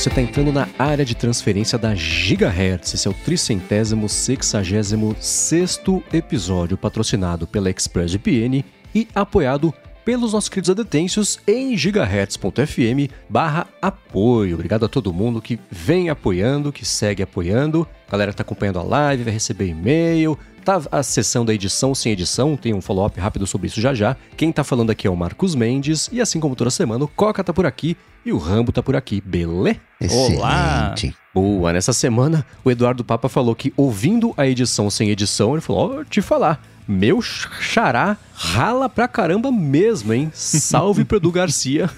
você está entrando na área de transferência da Gigahertz. Esse é o tricentésimo sexagésimo sexto episódio patrocinado pela ExpressVPN e apoiado pelos nossos queridos adetêncios em gigahertz.fm barra apoio. Obrigado a todo mundo que vem apoiando, que segue apoiando. A galera que tá acompanhando a live, vai receber e-mail, tá acessando a edição sem edição, tem um follow-up rápido sobre isso já já. Quem tá falando aqui é o Marcos Mendes, e assim como toda semana, o Coca tá por aqui e o Rambo tá por aqui, beleza? Olá! Boa, nessa semana o Eduardo Papa falou que ouvindo a edição sem edição, ele falou, ó, oh, te falar, meu xará rala pra caramba mesmo, hein? Salve pro Edu Garcia.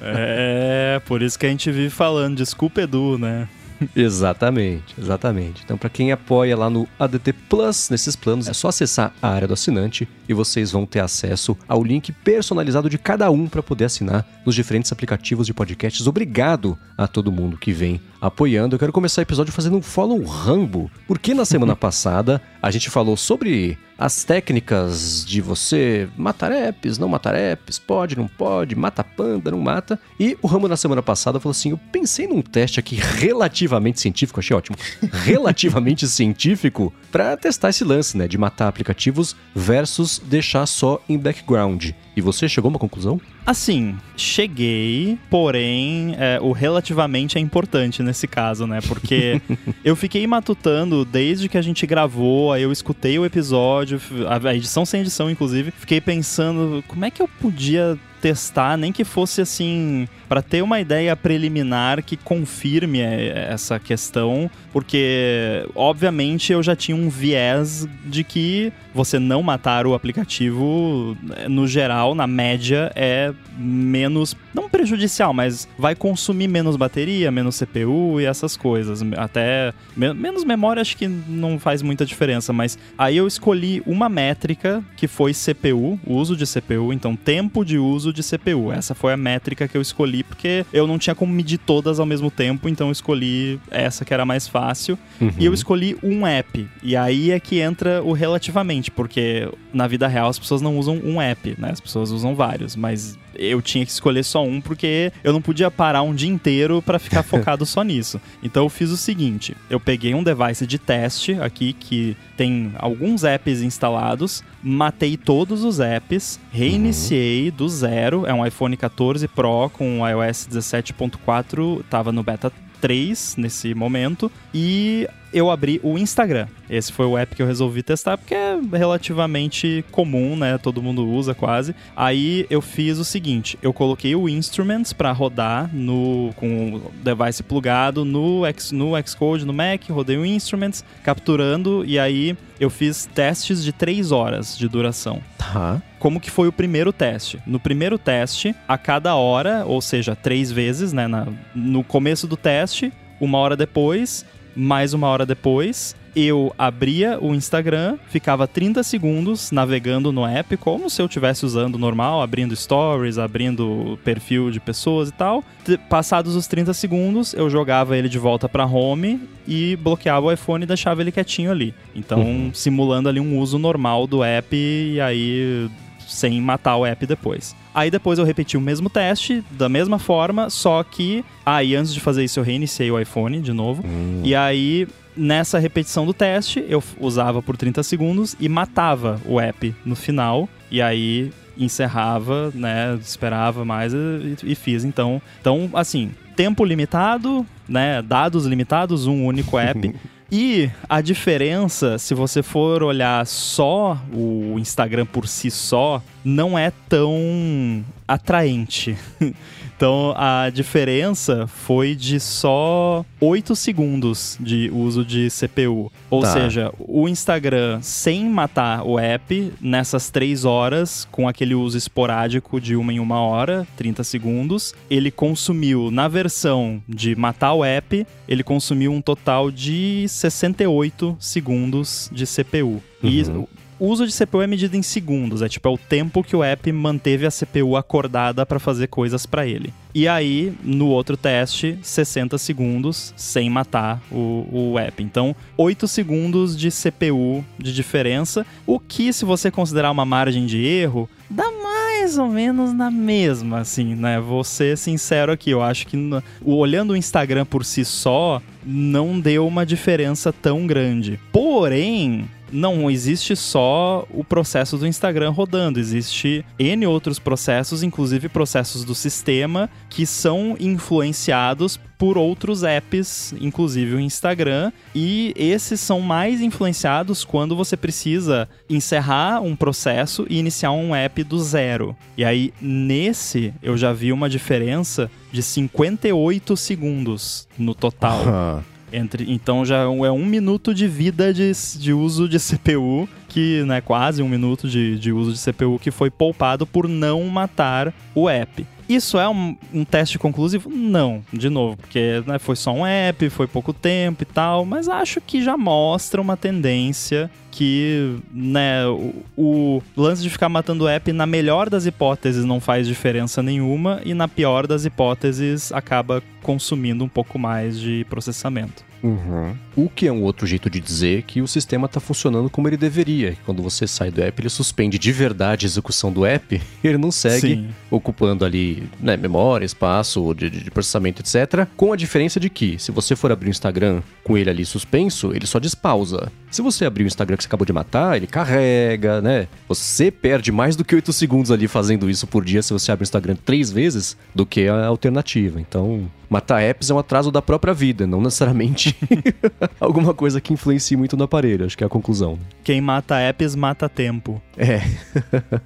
é, por isso que a gente vive falando, desculpa Edu, né? exatamente, exatamente. Então, para quem apoia lá no ADT Plus, nesses planos, é só acessar a área do assinante e vocês vão ter acesso ao link personalizado de cada um para poder assinar nos diferentes aplicativos de podcasts. Obrigado a todo mundo que vem apoiando. Eu quero começar o episódio fazendo um follow Rambo, porque na semana passada a gente falou sobre as técnicas de você matar apps, não matar apps, pode, não pode, mata panda, não mata. E o Rambo na semana passada falou assim: Eu pensei num teste aqui relativamente científico, achei ótimo, relativamente científico, para testar esse lance, né, de matar aplicativos versus deixar só em background. E você chegou a uma conclusão? Assim, cheguei, porém, é, o relativamente é importante nesse caso, né? Porque eu fiquei matutando desde que a gente gravou, aí eu escutei o episódio, a edição sem edição, inclusive, fiquei pensando como é que eu podia testar, nem que fosse assim, para ter uma ideia preliminar que confirme é, essa questão, porque obviamente eu já tinha um viés de que você não matar o aplicativo, no geral, na média, é menos, não prejudicial, mas vai consumir menos bateria, menos CPU e essas coisas. Até me menos memória acho que não faz muita diferença, mas aí eu escolhi uma métrica que foi CPU, uso de CPU, então tempo de uso de CPU. Essa foi a métrica que eu escolhi porque eu não tinha como medir todas ao mesmo tempo, então eu escolhi essa que era mais fácil. Uhum. E eu escolhi um app. E aí é que entra o relativamente, porque na vida real as pessoas não usam um app, né? As pessoas usam vários, mas eu tinha que escolher só um porque eu não podia parar um dia inteiro para ficar focado só nisso. Então eu fiz o seguinte: eu peguei um device de teste aqui que tem alguns apps instalados, matei todos os apps, reiniciei uhum. do zero. É um iPhone 14 Pro com iOS 17.4, tava no beta 3 nesse momento e eu abri o Instagram. Esse foi o app que eu resolvi testar porque é relativamente comum, né? Todo mundo usa quase. Aí eu fiz o seguinte, eu coloquei o Instruments para rodar no com o device plugado no X, no Xcode no Mac, rodei o Instruments capturando e aí eu fiz testes de 3 horas de duração. Tá. Como que foi o primeiro teste? No primeiro teste, a cada hora, ou seja, três vezes, né, na, no começo do teste, uma hora depois, mais uma hora depois, eu abria o Instagram, ficava 30 segundos navegando no app, como se eu estivesse usando normal, abrindo stories, abrindo perfil de pessoas e tal. Passados os 30 segundos, eu jogava ele de volta para home e bloqueava o iPhone e deixava ele quietinho ali. Então, uhum. simulando ali um uso normal do app e aí sem matar o app depois. Aí depois eu repeti o mesmo teste, da mesma forma, só que. Aí ah, antes de fazer isso eu reiniciei o iPhone de novo. Hum. E aí nessa repetição do teste, eu usava por 30 segundos e matava o app no final. E aí encerrava, né? Esperava mais e, e, fiz. Então, então, assim, tempo limitado, né? Dados limitados, um único app. E a diferença, se você for olhar só o Instagram por si só, não é tão atraente. Então a diferença foi de só 8 segundos de uso de CPU. Ou tá. seja, o Instagram, sem matar o app, nessas 3 horas, com aquele uso esporádico de uma em uma hora, 30 segundos, ele consumiu, na versão de matar o app, ele consumiu um total de 68 segundos de CPU. Uhum. E uso de CPU é medido em segundos, é tipo é o tempo que o app manteve a CPU acordada para fazer coisas para ele. E aí, no outro teste, 60 segundos sem matar o, o app. Então, 8 segundos de CPU de diferença, o que, se você considerar uma margem de erro, dá mais ou menos na mesma, assim, né? Vou ser sincero aqui, eu acho que olhando o Instagram por si só, não deu uma diferença tão grande. Porém, não existe só o processo do Instagram rodando, existe N outros processos, inclusive processos do sistema, que são influenciados por outros apps, inclusive o Instagram, e esses são mais influenciados quando você precisa encerrar um processo e iniciar um app do zero. E aí, nesse, eu já vi uma diferença de 58 segundos no total. Entre, então já é um minuto de vida de, de uso de CPU, que né, quase um minuto de, de uso de CPU que foi poupado por não matar o app. Isso é um, um, teste conclusivo? Não, de novo, porque né, foi só um app, foi pouco tempo e tal, mas acho que já mostra uma tendência que né, o, o, lance de ficar matando o app, na melhor das hipóteses, não faz diferença nenhuma, e na pior das hipóteses, acaba consumindo um pouco mais de processamento. Uhum. O que é um outro jeito de dizer que o sistema está funcionando como ele deveria. Quando você sai do app, ele suspende de verdade a execução do app e ele não segue Sim. ocupando ali né, memória, espaço de, de, processamento, etc. Com a diferença de que, se você for abrir o Instagram com ele ali suspenso, ele só despausa. Se você abrir o Instagram que você acabou de matar, ele carrega, né? Você perde mais do que 8 segundos ali fazendo isso por dia se você abre o Instagram três vezes do que a alternativa. Então, matar apps é um atraso da própria vida, não necessariamente alguma coisa que influencie muito no aparelho, acho que é a conclusão. Quem mata apps mata tempo. É.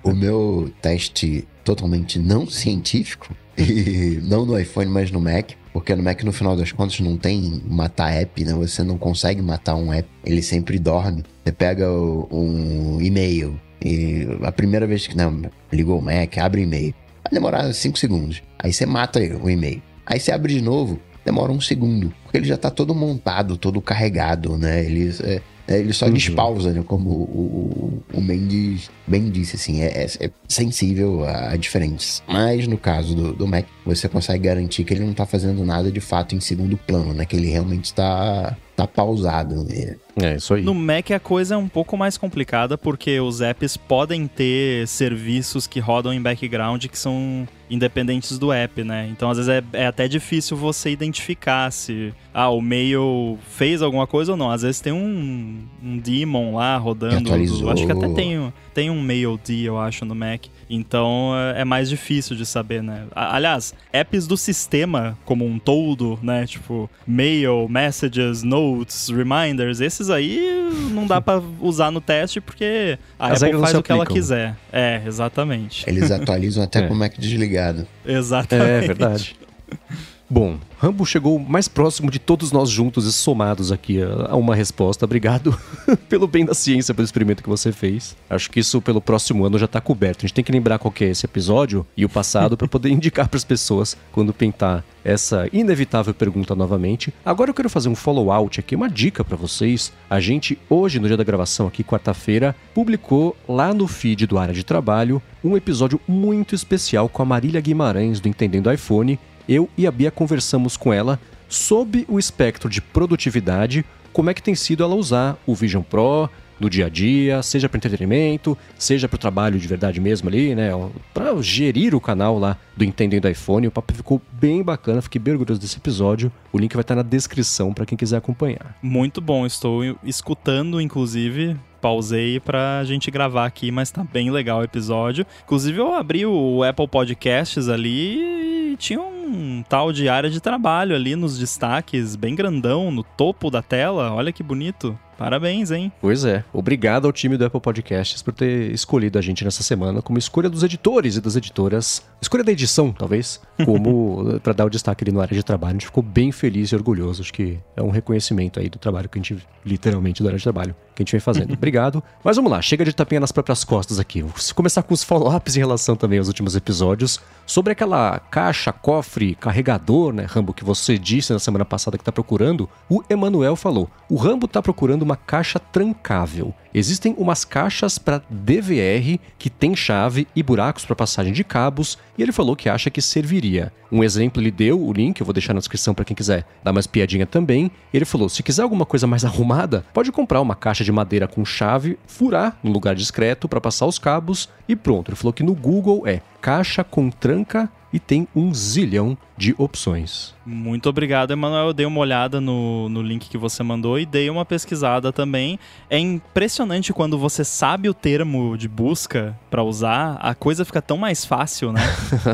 o meu teste totalmente não científico, e não no iPhone, mas no Mac, porque no Mac, no final das contas, não tem matar app, né? Você não consegue matar um app, ele sempre dorme. Você pega um e-mail e a primeira vez que não, ligou o Mac, abre o e-mail. Vai demorar 5 segundos. Aí você mata o e-mail. Aí você abre de novo, demora um segundo. Porque ele já tá todo montado, todo carregado, né? Ele, é, é ele só uhum. despausa, né? Como o, o, o Mendes bem disse, assim, é, é, é sensível a, diferença. Mas no caso do, do, Mac, você consegue garantir que ele não tá fazendo nada de fato em segundo plano, né? Que ele realmente está tá pausado. Né? É, isso aí. No Mac a coisa é um pouco mais complicada porque os apps podem ter serviços que rodam em background que são independentes do app, né? Então às vezes é, é até difícil você identificar se ah, o mail fez alguma coisa ou não. Às vezes tem um, um daemon lá rodando. Do, acho que até tem, tem um mail D, eu acho, no Mac. Então é, é mais difícil de saber, né? Aliás, apps do sistema como um todo, né? Tipo, mail, messages, notes, reminders, esses aí não dá para usar no teste porque a As Apple faz o que ela quiser. É, exatamente. Eles atualizam até é. com o Mac desligado. Exatamente. É verdade. Bom, Rambo chegou mais próximo de todos nós juntos e somados aqui a uma resposta. Obrigado pelo bem da ciência, pelo experimento que você fez. Acho que isso pelo próximo ano já está coberto. A gente tem que lembrar qual que é esse episódio e o passado para poder indicar para as pessoas quando pintar essa inevitável pergunta novamente. Agora eu quero fazer um follow-out aqui, uma dica para vocês. A gente, hoje, no dia da gravação aqui, quarta-feira, publicou lá no feed do Área de Trabalho um episódio muito especial com a Marília Guimarães do Entendendo iPhone eu e a Bia conversamos com ela sob o espectro de produtividade, como é que tem sido ela usar o Vision Pro no dia a dia, seja para entretenimento, seja para o trabalho de verdade mesmo ali, né? Para gerir o canal lá do Entendendo iPhone. O papo ficou bem bacana, fiquei bem orgulhoso desse episódio. O link vai estar na descrição para quem quiser acompanhar. Muito bom, estou escutando, inclusive, pausei pra gente gravar aqui, mas tá bem legal o episódio. Inclusive, eu abri o Apple Podcasts ali e tinha um tal de área de trabalho ali nos destaques, bem grandão, no topo da tela. Olha que bonito. Parabéns, hein? Pois é. Obrigado ao time do Apple Podcasts por ter escolhido a gente nessa semana como escolha dos editores e das editoras. Escolha da edição, talvez, como para dar o destaque ali no área de trabalho. A gente ficou bem feliz e orgulhoso. Acho que é um reconhecimento aí do trabalho que a gente, literalmente, do área de trabalho que a gente vem fazendo. Obrigado. Mas vamos lá, chega de tapinha nas próprias costas aqui. Vou começar com os follow-ups em relação também aos últimos episódios sobre aquela caixa, cofre carregador, né, Rambo, que você disse na semana passada que está procurando, o Emanuel falou: o Rambo está procurando uma caixa trancável. Existem umas caixas para DVR que tem chave e buracos para passagem de cabos, e ele falou que acha que serviria. Um exemplo ele deu, o link, eu vou deixar na descrição para quem quiser dar mais piadinha também. Ele falou: se quiser alguma coisa mais arrumada, pode comprar uma caixa de madeira com chave, furar no lugar discreto para passar os cabos e pronto. Ele falou que no Google é caixa com tranca e tem um zilhão de opções. Muito obrigado, Emanuel. Eu dei uma olhada no, no link que você mandou e dei uma pesquisada também. É impressionante quando você sabe o termo de busca para usar, a coisa fica tão mais fácil, né?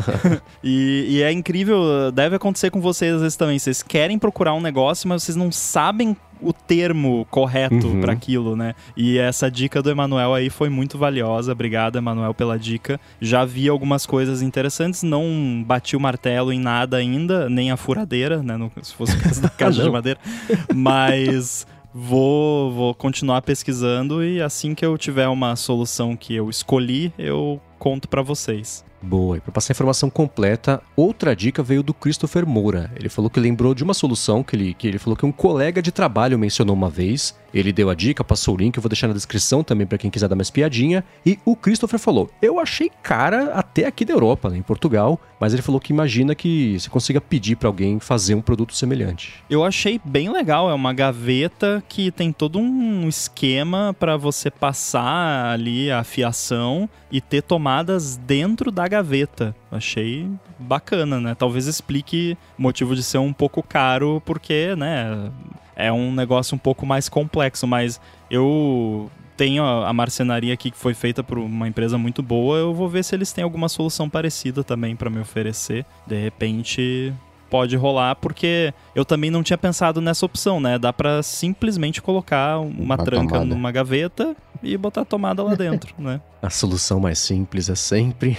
e, e é incrível, deve acontecer com vocês às vezes também. Vocês querem procurar um negócio, mas vocês não sabem o termo correto Uhum. para aquilo, né? E essa dica do Emanuel aí foi muito valiosa. Obrigado, Emanuel, pela dica. Já vi algumas coisas interessantes, não bati o martelo em nada ainda, nem a furadeira, né? No- se fosse o caso da caixa de madeira. Mas vou, vou continuar pesquisando e assim que eu tiver uma solução que eu escolhi, eu conto para vocês. Boa, e para passar a informação completa, outra dica veio do Christopher Moura. Ele falou que lembrou de uma solução que ele, que ele falou que um colega de trabalho mencionou uma vez. Ele deu a dica, passou o link, eu vou deixar na descrição também para quem quiser dar mais piadinha. E o Christopher falou: Eu achei cara até aqui da Europa, né, em Portugal, mas ele falou que imagina que você consiga pedir para alguém fazer um produto semelhante. Eu achei bem legal, é uma gaveta que tem todo um esquema para você passar ali a fiação e ter tomadas dentro da gaveta. Achei bacana, né? Talvez explique o motivo de ser um pouco caro, porque, né, é um negócio um pouco mais complexo, mas eu tenho a marcenaria aqui que foi feita por uma empresa muito boa, eu vou ver se eles têm alguma solução parecida também para me oferecer. De repente, pode rolar, porque eu também não tinha pensado nessa opção, né? Dá pra simplesmente colocar uma, Uma tranca tomada. numa gaveta e botar a tomada lá dentro, né? A solução mais simples é sempre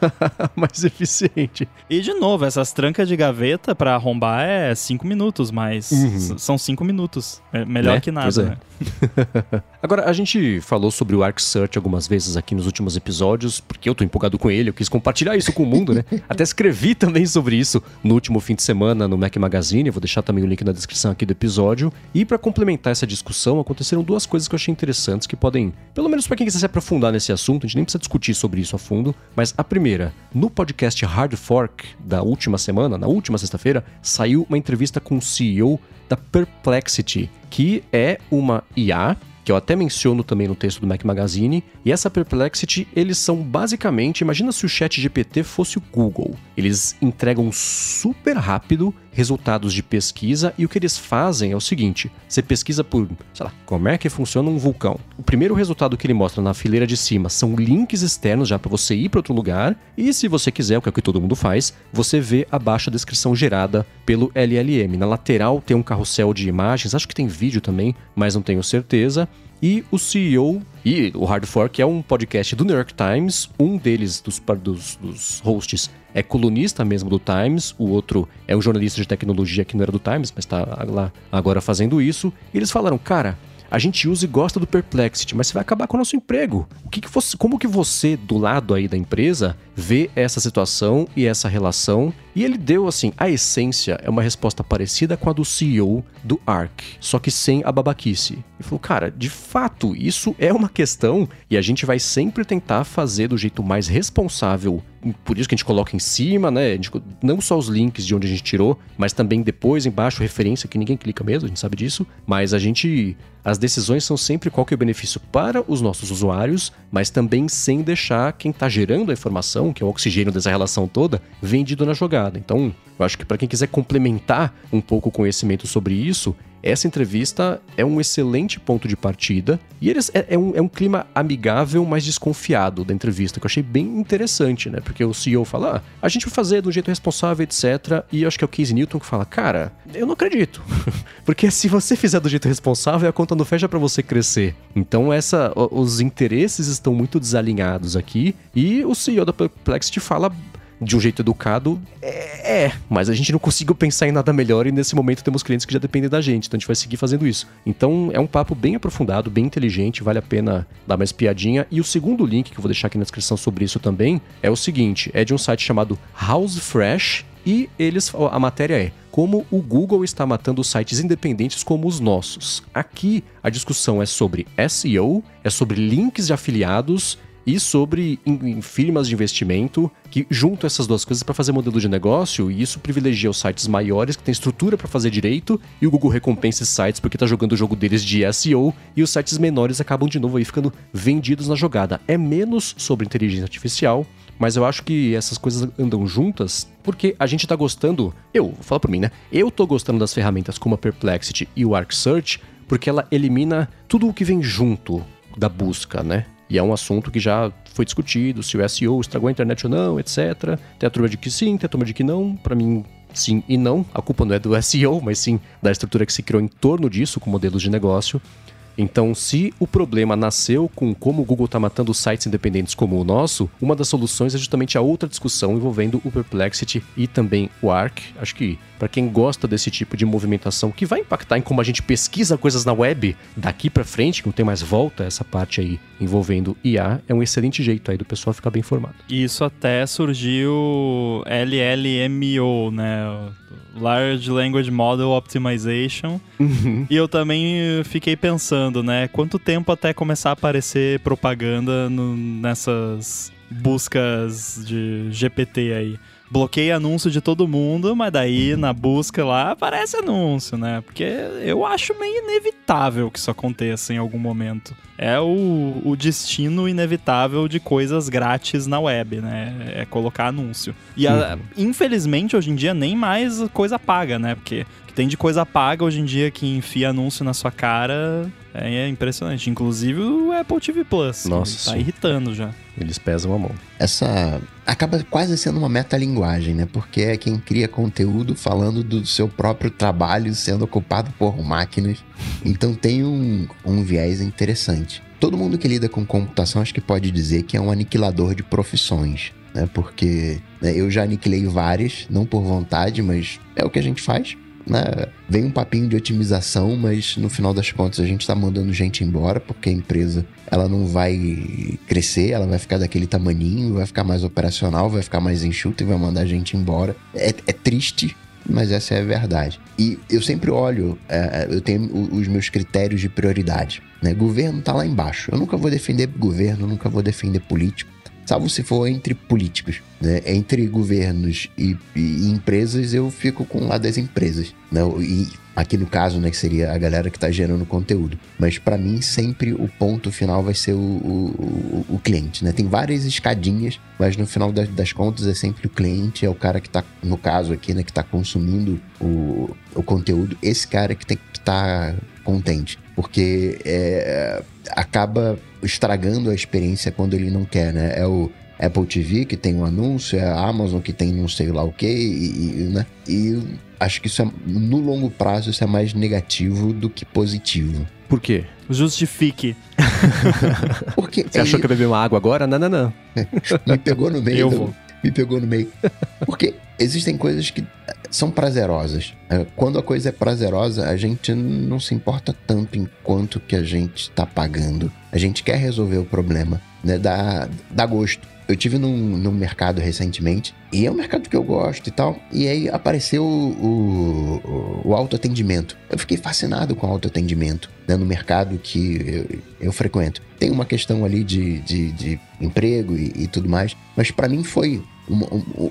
mais eficiente. E de novo, essas trancas de gaveta pra arrombar é 5 minutos, mas Uhum. são 5 minutos. É melhor Né? que Pois é. nada, né? Agora, a gente falou sobre o Arc Search algumas vezes aqui nos últimos episódios, porque eu tô empolgado com ele, eu quis compartilhar isso com o mundo, né? Até escrevi também sobre isso no último fim de semana no Mac Magazine, eu vou deixar também o link na descrição aqui do episódio. E para complementar essa discussão, aconteceram duas coisas que eu achei interessantes que podem, pelo menos para quem quiser se aprofundar nesse assunto, a gente nem precisa discutir sobre isso a fundo, mas a primeira, no podcast Hard Fork da última semana, na última sexta-feira, saiu uma entrevista com o CEO da Perplexity, que é uma IA que eu até menciono também no texto do Mac Magazine. E essa Perplexity, eles são basicamente, imagina se o Chat GPT fosse o Google. Eles entregam super rápido resultados de pesquisa e o que eles fazem é o seguinte: você pesquisa por, sei lá, como é que funciona um vulcão. O primeiro resultado que ele mostra na fileira de cima são links externos já para você ir para outro lugar e se você quiser, o que é o que todo mundo faz, você vê abaixo a descrição gerada pelo LLM. Na lateral tem um carrossel de imagens, acho que tem vídeo também, mas não tenho certeza. E o CEO e o Hard Fork é um podcast do New York Times. Um deles, dos, dos, dos hosts, é colunista mesmo do Times. O outro é um jornalista de tecnologia que não era do Times, mas está lá agora fazendo isso. E eles falaram, cara, a gente usa e gosta do Perplexity, mas você vai acabar com o nosso emprego. O que, que você, como que você, do lado aí da empresa, vê essa situação e essa relação? E ele deu assim, a essência é uma resposta parecida com a do CEO do Arc, só que sem a babaquice. Ele falou, cara, de fato, isso é uma questão e a gente vai sempre tentar fazer do jeito mais responsável. Por isso que a gente coloca em cima, né? Gente- não só os links de onde a gente tirou, mas também depois embaixo referência que ninguém clica mesmo, a gente sabe disso. Mas a gente. As decisões são sempre qual que é o benefício para os nossos usuários, mas também sem deixar quem está gerando a informação, que é o oxigênio dessa relação toda, vendido na jogada. Então, eu acho que para quem quiser complementar um pouco o conhecimento sobre isso, essa entrevista é um excelente ponto de partida e eles, é, é um, é um clima amigável, mas desconfiado da entrevista, que eu achei bem interessante, né? Porque o CEO fala, ah, a gente vai fazer do jeito responsável, etc. E acho que é o Casey Newton que fala, cara, eu não acredito. Porque se você fizer do jeito responsável, a conta não fecha para você crescer. Então, essa, os interesses estão muito desalinhados aqui e o CEO da Perplexity fala de um jeito educado, é, é, mas a gente não conseguiu pensar em nada melhor e nesse momento temos clientes que já dependem da gente, então a gente vai seguir fazendo isso. Então é um papo bem aprofundado, bem inteligente, vale a pena dar mais piadinha. E o segundo link que eu vou deixar aqui na descrição sobre isso também é o seguinte: é de um site chamado House Fresh E eles, a matéria é como o Google está matando sites independentes como os nossos. Aqui a discussão é sobre SEO, é sobre links de afiliados e sobre em, em firmas de investimento que juntam essas duas coisas para fazer modelo de negócio e isso privilegia os sites maiores que têm estrutura para fazer direito e o Google recompensa esses sites porque está jogando o jogo deles de SEO e os sites menores acabam de novo aí ficando vendidos na jogada. É menos sobre inteligência artificial, mas eu acho que essas coisas andam juntas porque a gente tá gostando. Eu, vou falar por mim, né? Eu tô gostando das ferramentas como a Perplexity e o Arc Search porque ela elimina tudo o que vem junto da busca, né? E é um assunto que já foi discutido, se o SEO estragou a internet ou não, etc. Tem a turma de que sim, tem a turma de que não. Para mim, sim e não. A culpa não é do SEO, mas sim da estrutura que se criou em torno disso, com modelos de negócio. Então, se o problema nasceu com como o Google está matando sites independentes como o nosso, uma das soluções é justamente a outra discussão envolvendo o Perplexity e também o Arc. Acho que para quem gosta desse tipo de movimentação que vai impactar em como a gente pesquisa coisas na web daqui para frente, que não tem mais volta essa parte aí envolvendo IA, é um excelente jeito aí do pessoal ficar bem informado. Isso até surgiu LLMO, né? Large Language Model Optimization. Uhum. E eu também fiquei pensando, né? Quanto tempo até começar a aparecer propaganda no, nessas buscas de GPT aí? Bloqueia anúncio de todo mundo, mas daí na busca lá aparece anúncio, né? Porque eu acho meio inevitável que isso aconteça em algum momento. É o, o destino inevitável de coisas grátis na web, né? É colocar anúncio. E a, uhum. infelizmente hoje em dia nem mais coisa paga, né? Porque tem de coisa paga hoje em dia que enfia anúncio na sua cara é, é impressionante. Inclusive o Apple TV Plus. Nossa. Tá irritando já. Eles pesam a mão. Essa acaba quase sendo uma metalinguagem, né? Porque é quem cria conteúdo falando do seu próprio trabalho sendo ocupado por máquinas. Então tem um, um viés interessante. Todo mundo que lida com computação acho que pode dizer que é um aniquilador de profissões. Né? Porque né, eu já aniquilei várias, não por vontade, mas é o que a gente faz né? Vem um papinho de otimização, mas no final das contas a gente está mandando gente embora porque a empresa ela não vai crescer, ela vai ficar daquele tamaninho, vai ficar mais operacional, vai ficar mais enxuta e vai mandar gente embora. É, é triste, mas essa é a verdade. E eu sempre olho, é, eu tenho os meus critérios de prioridade. Né? Governo tá lá embaixo. Eu nunca vou defender governo, nunca vou defender político salvo se for entre políticos. Né? Entre governos e, e, empresas, eu fico com o lado das empresas. Né? E aqui no caso, né, que seria a galera que está gerando conteúdo. Mas para mim, sempre o ponto final vai ser o, o, o, cliente. Né? Tem várias escadinhas, mas no final das, das, contas é sempre o cliente, é o cara que está, no caso aqui, né, que está consumindo o, o conteúdo. Esse cara que tem que estar tá contente. Porque é, acaba estragando a experiência quando ele não quer, né? É o Apple TV que tem um anúncio, é a Amazon que tem não sei lá o que, e, né? E acho que isso é, no longo prazo, isso é mais negativo do que positivo. Por quê? Justifique. Porque Você achou que eu bebi uma água agora? Não, não, não. Me pegou no meio. Eu do... vou. Me pegou no meio. Porque existem coisas que são prazerosas. É, quando a coisa é prazerosa, a gente não se importa tanto em quanto que a gente está pagando. A gente quer resolver o problema, né? Dá, dá gosto. Eu tive num, num mercado recentemente, e é um mercado que eu gosto e tal, e aí apareceu o, o, o autoatendimento. Eu fiquei fascinado com o autoatendimento né, no mercado que eu, eu, frequento. Tem uma questão ali de, de, de emprego e, e, tudo mais, mas para mim foi uma,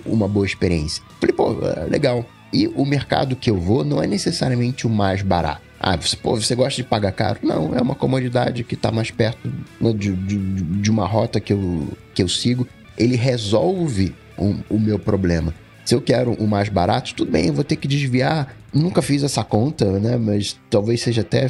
uma boa experiência. Falei, pô, é legal. E o mercado que eu vou não é necessariamente o mais barato. Ah, você, pô, você gosta de pagar caro? Não, é uma comodidade que está mais perto né, de, de, de, uma rota que eu, que eu sigo. Ele resolve o, o meu problema. Se eu quero o mais barato, tudo bem, eu vou ter que desviar. Nunca fiz essa conta, né? Mas talvez seja até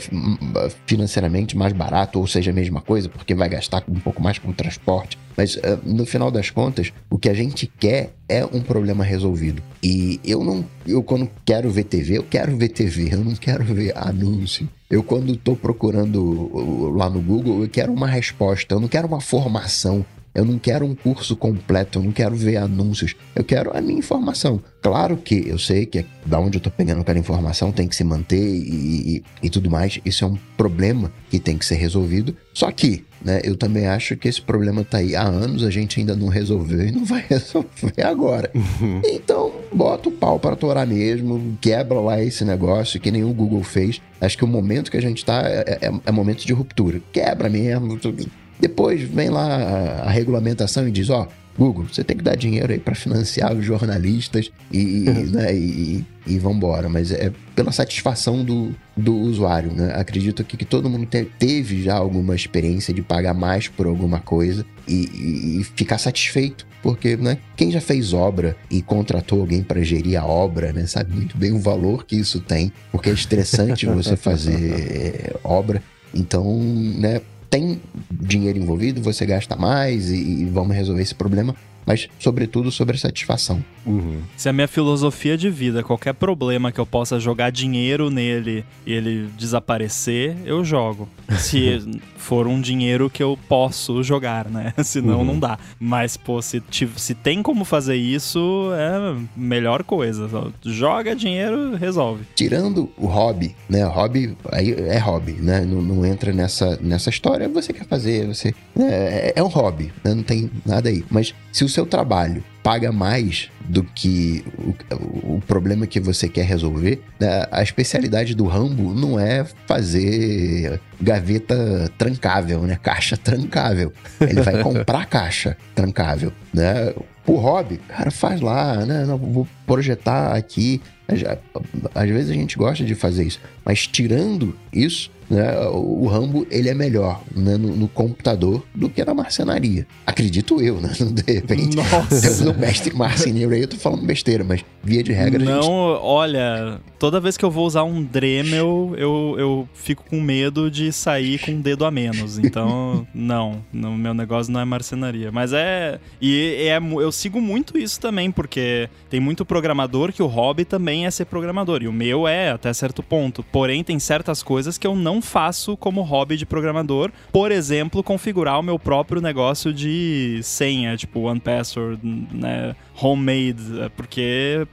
financeiramente mais barato, ou seja a mesma coisa, porque vai gastar um pouco mais com transporte. Mas uh, no final das contas, o que a gente quer é um problema resolvido. E eu não. Eu, quando quero ver TV, eu quero ver TV, eu não quero ver anúncio. Eu, quando estou procurando lá no Google, eu quero uma resposta, eu não quero uma formação. Eu não quero um curso completo, eu não quero ver anúncios, eu quero a minha informação. Claro que eu sei que é da onde eu estou pegando aquela informação tem que se manter e, e, e, tudo mais. Isso é um problema que tem que ser resolvido. Só que, né, eu também acho que esse problema está aí há anos, a gente ainda não resolveu e não vai resolver agora. Uhum. Então, bota o pau para torar mesmo, quebra lá esse negócio que nem o Google fez. Acho que o momento que a gente tá é, é, é momento de ruptura. Quebra mesmo. Depois vem lá a, a regulamentação e diz, ó, Google, você tem que dar dinheiro aí para financiar os jornalistas e, né, e, e vambora. Mas é pela satisfação do, do usuário, né? Acredito que, que todo mundo te, teve já alguma experiência de pagar mais por alguma coisa e, e, e ficar satisfeito. Porque, né, quem já fez obra e contratou alguém para gerir a obra, né, sabe muito bem o valor que isso tem, porque é estressante você fazer obra. Então, né, tem dinheiro envolvido, você gasta mais e, e vamos resolver esse problema mas sobretudo sobre satisfação. Uhum. Se a minha filosofia de vida, qualquer problema que eu possa jogar dinheiro nele e ele desaparecer, eu jogo. Se for um dinheiro que eu posso jogar, né? Senão uhum. não dá. Mas, pô, se, se tem como fazer isso, é melhor coisa. Joga dinheiro, resolve. Tirando o hobby, né? O hobby aí é hobby, né? Não, não entra nessa, nessa história. Você quer fazer, você. Né? É, é um hobby, né? Não tem nada aí. Mas se o seu trabalho paga mais do que o, o, problema que você quer resolver, né, a especialidade do Rambo não é fazer gaveta trancável, né? Caixa trancável. Ele vai comprar caixa trancável, né? O hobby, cara, faz lá, né? Não, vou projetar aqui. Às vezes a gente gosta de fazer isso, mas tirando isso, né, o Rambo ele é melhor né, no, no, computador do que na marcenaria. Acredito eu, né? De repente, Nossa. o mestre marceneiro aí, eu tô falando besteira, mas via de regra. Não, gente... olha, toda vez que eu vou usar um Dremel, eu, eu fico com medo de sair com um dedo a menos. Então, não, no meu negócio não é marcenaria. Mas é. E é, eu sigo muito isso também, porque tem muito programador que o hobby também é ser programador. E o meu é, até certo ponto. Porém, tem certas coisas que eu não faço como hobby de programador. Por exemplo, configurar o meu próprio negócio de senha, tipo One Password, né? Homemade, é, porque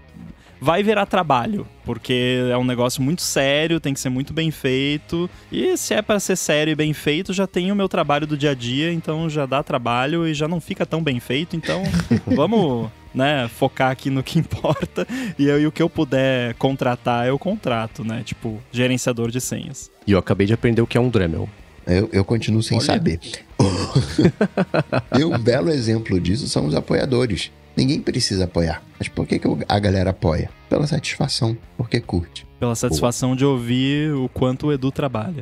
vai virar trabalho, porque é um negócio muito sério, tem que ser muito bem feito. E se é para ser sério e bem feito, já tem o meu trabalho do dia a dia, então já dá trabalho e já não fica tão bem feito. Então, vamos, né, focar aqui no que importa. E, aí o que eu puder contratar, eu contrato, né? Tipo, gerenciador de senhas. E eu acabei de aprender o que é um Dremel. Eu, eu continuo sem Olha. saber. e um belo exemplo disso são os apoiadores. Ninguém precisa apoiar. Mas por que, que a galera apoia? Pela satisfação, porque curte. Pela satisfação Boa. de ouvir o quanto o Edu trabalha.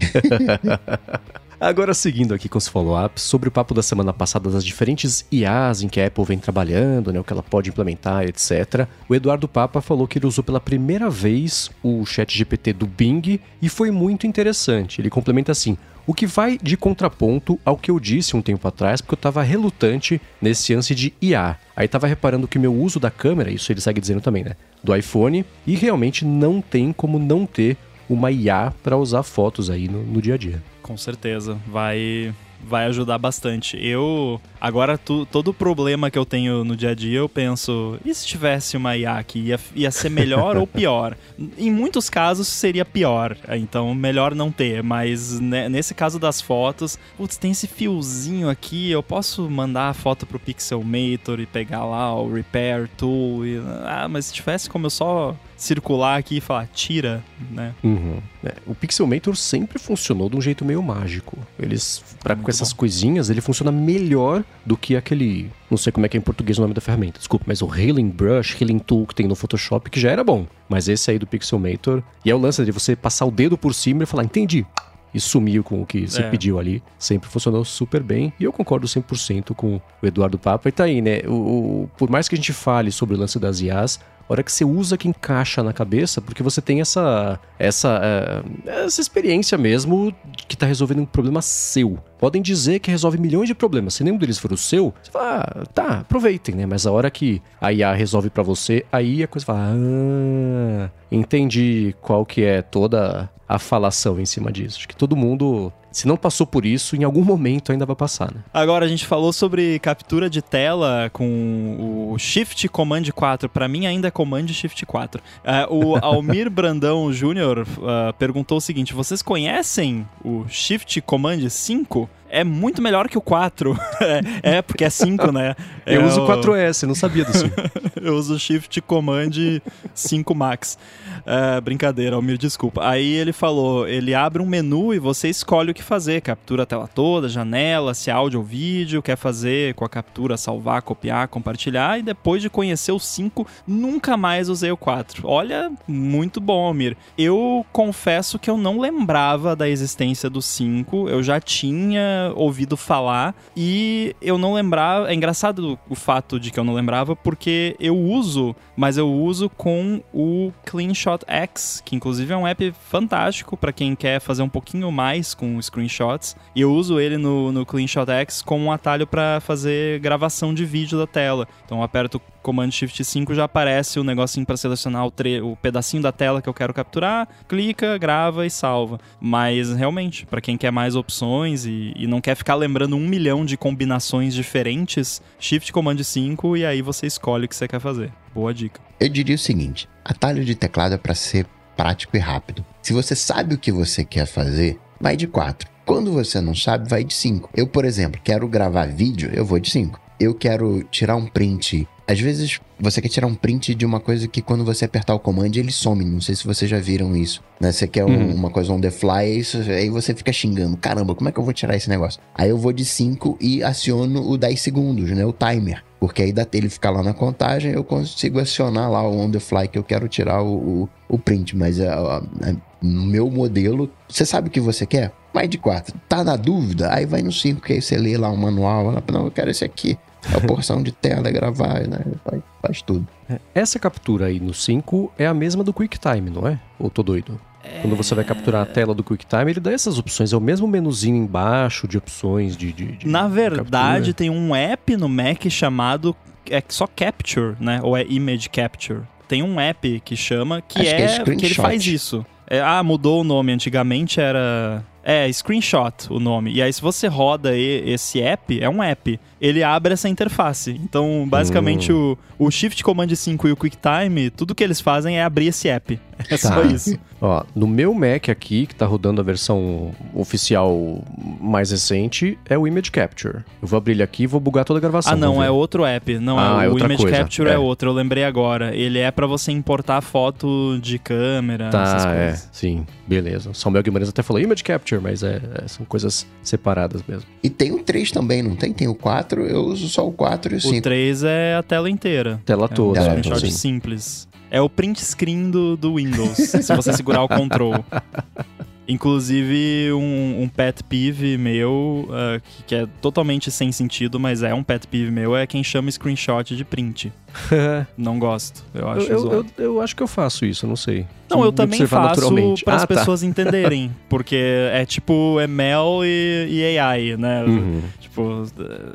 Agora, seguindo aqui com os follow-ups, sobre o papo da semana passada das diferentes IAs em que a Apple vem trabalhando, né, o que ela pode implementar, etc. O Eduardo Papa falou que ele usou pela primeira vez o chat GPT do Bing e foi muito interessante. Ele complementa assim: o que vai de contraponto ao que eu disse um tempo atrás, porque eu estava relutante nesse lance de IA. Aí estava reparando que meu uso da câmera, isso ele segue dizendo também, né? Do iPhone, e realmente não tem como não ter uma IA para usar fotos aí no, no dia a dia. Com certeza. Vai vai ajudar bastante. Eu, agora, tu, todo problema que eu tenho no dia a dia, eu penso, e se tivesse uma IA que ia, ia ser melhor ou pior? Em muitos casos seria pior, então melhor não ter, mas né, nesse caso das fotos, putz, tem esse fiozinho aqui, eu posso mandar a foto pro Pixelmator e pegar lá o Repair Tool, e, ah, mas se tivesse como eu só circular aqui e falar, tira, né? Uhum. É, o Pixelmator sempre funcionou de um jeito meio mágico. Eles, pra, com essas bom. coisinhas, ele funciona melhor do que aquele. Não sei como é que é em português o nome da ferramenta, desculpa, mas o Healing Brush, Healing Tool que tem no Photoshop, que já era bom. Mas esse aí do Pixelmator. E é o lance de você passar o dedo por cima e falar, entendi, e sumiu com o que você é. pediu ali. Sempre funcionou super bem. E eu concordo 100% com o Eduardo Papa. E tá aí, né? O, o, por mais que a gente fale sobre o lance das IAs, hora que você usa que encaixa na cabeça, porque você tem essa essa, é, essa experiência mesmo que está resolvendo um problema seu. Podem dizer que resolve milhões de problemas. Se nenhum deles for o seu, você fala, ah, tá, aproveitem, né? Mas a hora que a IA resolve para você, aí a coisa fala, ah, entendi qual que é toda a falação em cima disso. Acho que todo mundo se não passou por isso, em algum momento ainda vai passar, né? Agora a gente falou sobre captura de tela com o Shift Command 4. Para mim ainda é Command Shift 4. Uh, é, o Almir Brandão Júnior uh, perguntou o seguinte: vocês conhecem o Shift Command 5? é muito melhor que o 4. é, é, porque é 5, né? Eu É uso o o 4S, não sabia disso. Eu uso o Shift Command 5 Max. É, brincadeira, Almir, desculpa. Aí ele falou: ele abre um menu e você escolhe o que fazer. Captura a tela toda, janela, se é áudio ou vídeo, quer fazer com a captura, salvar, copiar, compartilhar. E depois de conhecer o 5, nunca mais usei o 4. Olha, muito bom, Almir. Eu confesso que eu não lembrava da existência do 5. Eu já tinha ouvido falar e eu não lembrava. É engraçado o fato de que eu não lembrava, porque eu uso, mas eu uso com o CleanShot X, que inclusive é um app fantástico para quem quer fazer um pouquinho mais com screenshots. E eu uso ele no, no CleanShot X como um atalho para fazer gravação de vídeo da tela. Então eu aperto Command Shift 5 já aparece o negocinho para selecionar o, o pedacinho da tela que eu quero capturar, clica, grava e salva. Mas realmente, para quem quer mais opções e, e não quer ficar lembrando um milhão de combinações diferentes, Shift Command 5 e aí você escolhe o que você quer fazer. Boa dica. Eu diria o seguinte: atalho de teclado é para ser prático e rápido. Se você sabe o que você quer fazer, vai de 4. Quando você não sabe, vai de 5. Eu, por exemplo, quero gravar vídeo, eu vou de 5. Eu quero tirar um print. Às vezes você quer tirar um print de uma coisa que quando você apertar o comando ele some. Não sei se vocês já viram isso. Né? Você quer um- Uhum. uma coisa on the fly, isso, aí você fica xingando. Caramba, como é que eu vou tirar esse negócio? Aí eu vou de 5 e aciono o 10 segundos, né? O timer. Porque aí dá, ele fica lá na contagem, eu consigo acionar lá o on the fly que eu quero tirar o, o, o print. Mas a- a- a- no meu modelo, você sabe o que você quer? Vai de 4. Tá na dúvida? Aí vai no 5, que aí você lê lá o manual. fala, Não, eu quero esse aqui. A porção de tela é gravar, né? Faz, faz tudo. Essa captura aí no 5 é a mesma do QuickTime, não é? Ou tô doido? Quando você vai capturar a tela do QuickTime, ele dá essas opções. É o mesmo menuzinho embaixo de opções de. de- de Na verdade, captura. tem um app no Mac chamado é só Capture, né? Ou é Image Capture. Tem um app que chama que Acho é, que é que, ele faz isso. É, ah, mudou o nome. Antigamente era é screenshot o nome. E aí se você roda esse app, é um app. Ele abre essa interface. Então, basicamente o, o Shift Command 5 e o QuickTime, tudo que eles fazem é abrir esse app. É só Tá. isso. Ó, no meu Mac aqui, que tá rodando a versão oficial mais recente, é o Image Capture. Eu vou abrir ele aqui e vou bugar toda a gravação. Ah, não, é outro app. Não, Ah, é é o outra Image coisa. Capture é. É. outro, eu lembrei agora. Ele é pra você importar foto de câmera, essas Tá, é, coisas. sim, beleza. Samuel Guimarães até falou Image Capture, mas é, é, são coisas separadas mesmo. E tem o 3 também, não tem? Tem o 4, eu uso só o 4 e o O 5. 3 é a tela inteira. Tela É um toda, é, screenshot toda. sim. simples. É o print screen do, do Windows, se você segurar o control. Inclusive, um, um pet peeve meu, ah, que, que é totalmente sem sentido, mas é um pet peeve meu, é quem chama screenshot de print. Não gosto. Eu acho eu, eu, eu, eu acho que eu faço isso, eu não sei. Não, eu Me também faço para as Ah, tá. pessoas entenderem. Porque é tipo ML e, e AI, né? Uhum. Tipo,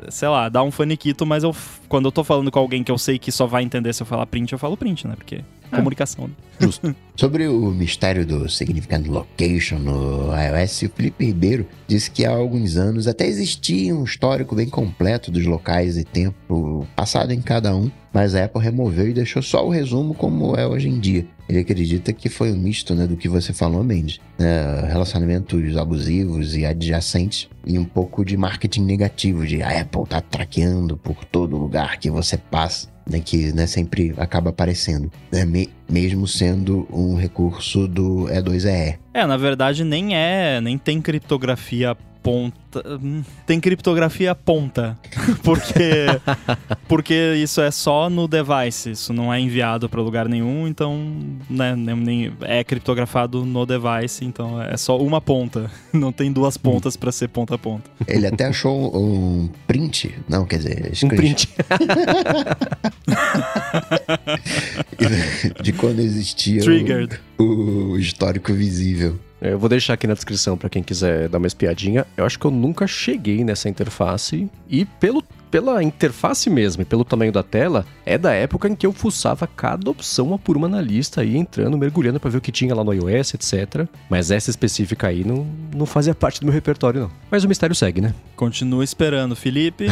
sei lá, dá um faniquito, mas eu, quando eu tô falando com alguém que eu sei que só vai entender se eu falar print, eu falo print, né? Porque É. comunicação. né? Justo. Sobre o mistério do Significant Location no iOS, o Felipe Ribeiro disse que há alguns anos até existia um histórico bem completo dos locais e tempo passado em cada um, mas a Apple removeu e deixou só o resumo como é hoje em dia. Ele acredita que foi um misto né, do que você falou, Mendes. né, relacionamentos abusivos e adjacentes e um pouco de marketing negativo, de a Apple tá traqueando por todo lugar que você passa né, que né, sempre acaba aparecendo, né, me- mesmo sendo um recurso do E2EE. É, na verdade, nem é, nem tem criptografia ponta. hum, Tem criptografia ponta. porque porque isso é só no device, isso não é enviado para lugar nenhum, então né, nem, nem- é criptografado no device, então é só uma ponta. Não tem duas pontas para ser ponta a ponta. Ele até achou um print, não, quer dizer, Um screenshot print. de quando existia o- Triggered. o histórico visível. Eu vou deixar aqui na descrição pra quem quiser dar uma espiadinha. Eu acho que eu nunca cheguei nessa interface e pelo pela interface mesmo e pelo tamanho da tela, é da época em que eu fuçava cada opção uma por uma na lista aí entrando, mergulhando pra ver o que tinha lá no iOS, etc. Mas essa específica aí não, não fazia parte do meu repertório não. Mas o mistério segue, né? Continua esperando, Felipe.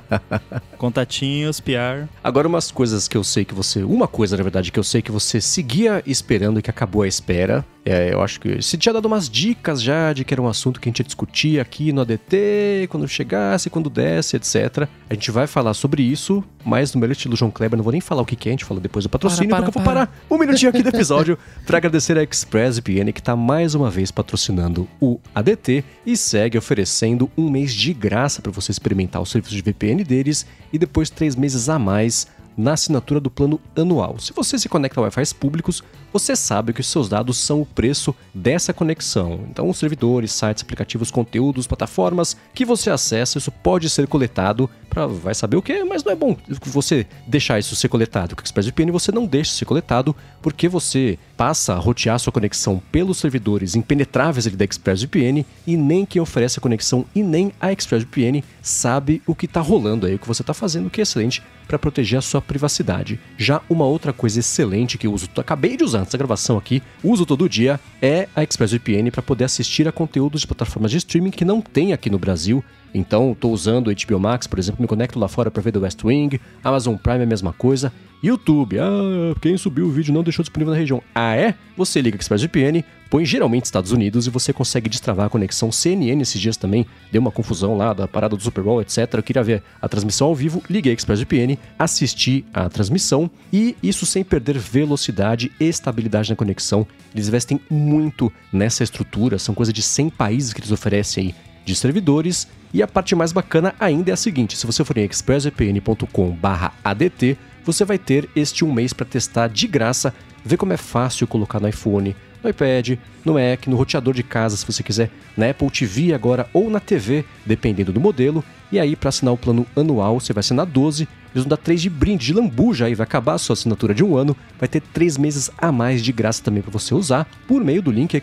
Contatinhos, PR. Agora, umas coisas que eu sei que você. Uma coisa, na verdade, que eu sei que você seguia esperando e que acabou a espera. É, eu acho que você tinha dado umas dicas já de que era um assunto que a gente ia discutir aqui no ADT, quando chegasse, quando desse, etc. A gente vai falar sobre isso, mas no meu estilo João Kleber, não vou nem falar o que, que é, a gente fala depois do patrocínio, Para, para, porque eu vou parar um minutinho aqui do episódio para agradecer a ExpressVPN que está mais uma vez patrocinando o ADT e segue oferecendo um mês de graça para você experimentar o serviço de VPN deles e depois três meses a mais na assinatura do plano anual. Se você se conecta a Wi-Fi públicos, você sabe que os seus dados são o preço dessa conexão. Então, os servidores, sites, aplicativos, conteúdos, plataformas que você acessa, isso pode ser coletado para vai saber o que, mas não é bom você deixar isso ser coletado. Com o ExpressVPN você não deixa ser coletado porque você passa a rotear sua conexão pelos servidores impenetráveis da ExpressVPN e nem quem oferece a conexão e nem a ExpressVPN sabe o que está rolando aí, o que você está fazendo, o que é excelente para proteger a sua privacidade. Já uma outra coisa excelente que eu uso, acabei de usar antes da gravação aqui, uso todo dia, é a ExpressVPN para poder assistir a conteúdos de plataformas de streaming que não tem aqui no Brasil. Então, estou usando o HBO Max, por exemplo, me conecto lá fora para ver The West Wing, Amazon Prime é a mesma coisa, YouTube, ah, quem subiu o vídeo não deixou disponível na região. Ah, é? Você liga ExpressVPN, põe geralmente Estados Unidos e você consegue destravar a conexão CNN esses dias também. Deu uma confusão lá da parada do Super Bowl, etc. Eu queria ver a transmissão ao vivo, liguei ExpressVPN, assisti a transmissão e isso sem perder velocidade e estabilidade na conexão. Eles investem muito nessa estrutura, são coisa de 100 países que eles oferecem aí de servidores. E a parte mais bacana ainda é a seguinte: se você for em expressvpn.com/adt, você vai ter este um mês para testar de graça, ver como é fácil colocar no iPhone, no iPad, no Mac, no roteador de casa, se você quiser, na Apple TV agora ou na TV, dependendo do modelo. E aí, para assinar o plano anual, você vai assinar 12, eles vão dar 3 de brinde, de lambuja aí, vai acabar a sua assinatura de um ano, vai ter 3 meses a mais de graça também para você usar, por meio do link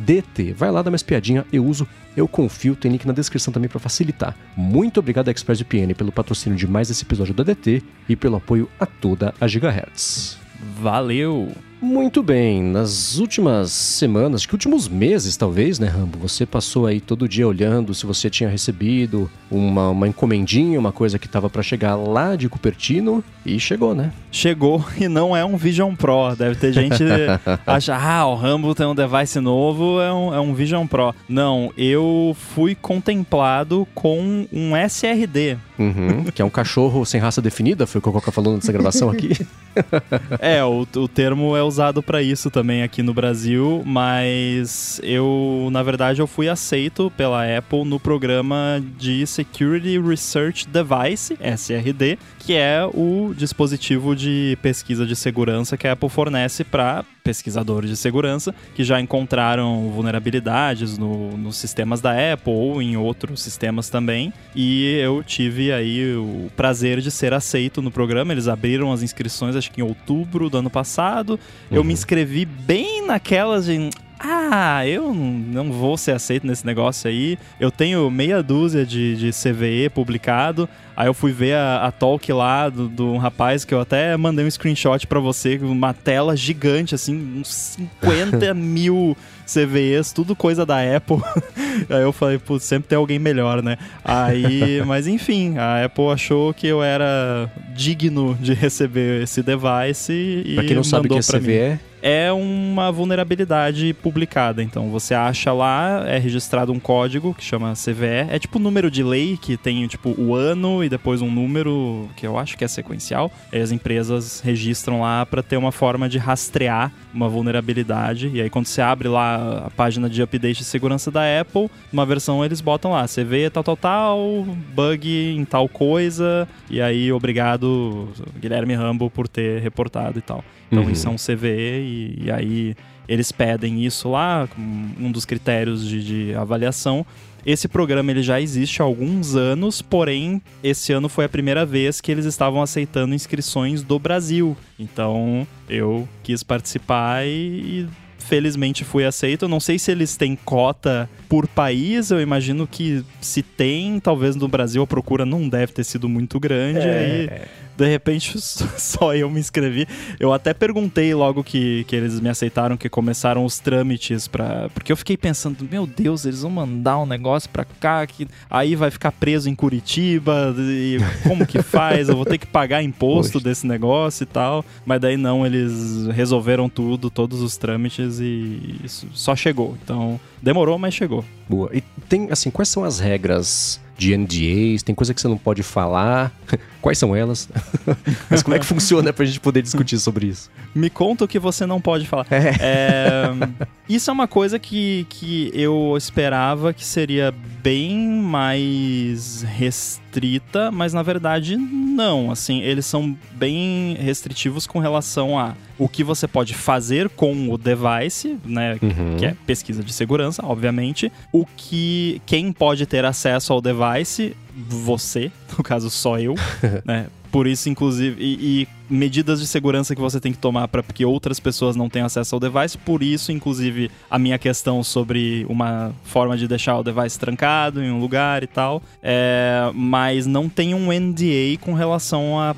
expressvpn.com/adt. Vai lá, dá uma espiadinha, eu uso, eu confio, tem link na descrição também para facilitar. Muito obrigado a ExpressVPN pelo patrocínio de mais esse episódio do ADT e pelo apoio a toda a Gigahertz. Valeu! Muito bem, nas últimas semanas, que últimos meses talvez, né, Rambo? Você passou aí todo dia olhando se você tinha recebido uma, uma encomendinha, uma coisa que estava para chegar lá de Cupertino e chegou, né? Chegou e não é um Vision Pro. Deve ter gente acha, ah, o Rambo tem um device novo, é um, é um Vision Pro. Não, eu fui contemplado com um SRD. Uhum, que é um cachorro sem raça definida, foi o que o Coca falou nessa gravação aqui. é, o, o termo é usado para isso também aqui no Brasil, mas eu, na verdade, eu fui aceito pela Apple no programa de Security Research Device, SRD, que é o dispositivo de pesquisa de segurança que a Apple fornece para pesquisadores de segurança que já encontraram vulnerabilidades no, nos sistemas da Apple ou em outros sistemas também. E eu tive aí o prazer de ser aceito no programa. Eles abriram as inscrições, acho que em outubro do ano passado. Uhum. Eu me inscrevi bem naquelas de ah, eu não vou ser aceito nesse negócio aí. Eu tenho meia dúzia de, de CVE publicado. Aí eu fui ver a, a talk lá do, do um rapaz que eu até mandei um screenshot para você, uma tela gigante, assim, uns 50 mil CVEs, tudo coisa da Apple. Aí eu falei, putz, sempre tem alguém melhor, né? Aí, mas enfim, a Apple achou que eu era digno de receber esse device e pra quem não sabe o que é CVE, mim é uma vulnerabilidade publicada. Então você acha lá, é registrado um código que chama CVE. É tipo número de lei que tem tipo o ano e depois um número que eu acho que é sequencial. E as empresas registram lá para ter uma forma de rastrear uma vulnerabilidade. E aí quando você abre lá a página de update de segurança da Apple, uma versão eles botam lá CVE tal tal tal, bug em tal coisa. E aí obrigado Guilherme Rambo por ter reportado e tal. Então uhum. isso é um CVE e, e, aí eles pedem isso lá, um dos critérios de, de, avaliação. Esse programa ele já existe há alguns anos, porém esse ano foi a primeira vez que eles estavam aceitando inscrições do Brasil. Então eu quis participar e, e felizmente fui aceito. Eu não sei se eles têm cota por país, eu imagino que se tem, talvez no Brasil a procura não deve ter sido muito grande. É. Aí de repente só eu me inscrevi. Eu até perguntei logo que, que eles me aceitaram, que começaram os trâmites para Porque eu fiquei pensando, meu Deus, eles vão mandar um negócio pra cá, que aí vai ficar preso em Curitiba, e como que faz? Eu vou ter que pagar imposto Poxa. desse negócio e tal. Mas daí não, eles resolveram tudo, todos os trâmites e só chegou. Então, demorou, mas chegou. Boa. E tem, assim, quais são as regras de NDAs? Tem coisa que você não pode falar? Quais são elas? Mas como é que funciona pra gente poder discutir sobre isso? Me conta o que você não pode falar. É. É, isso é uma coisa que, que eu esperava que seria bem mais restrita, mas na verdade não. Assim, eles são bem restritivos com relação a o que você pode fazer com o device, né? Uhum. Que é pesquisa de segurança, obviamente. O que quem pode ter acesso ao device você, no caso só eu, né? Por isso, inclusive, e, e, medidas de segurança que você tem que tomar para que outras pessoas não tenham acesso ao device. Por isso, inclusive, a minha questão sobre uma forma de deixar o device trancado em um lugar e tal. É, mas não tem um NDA com relação a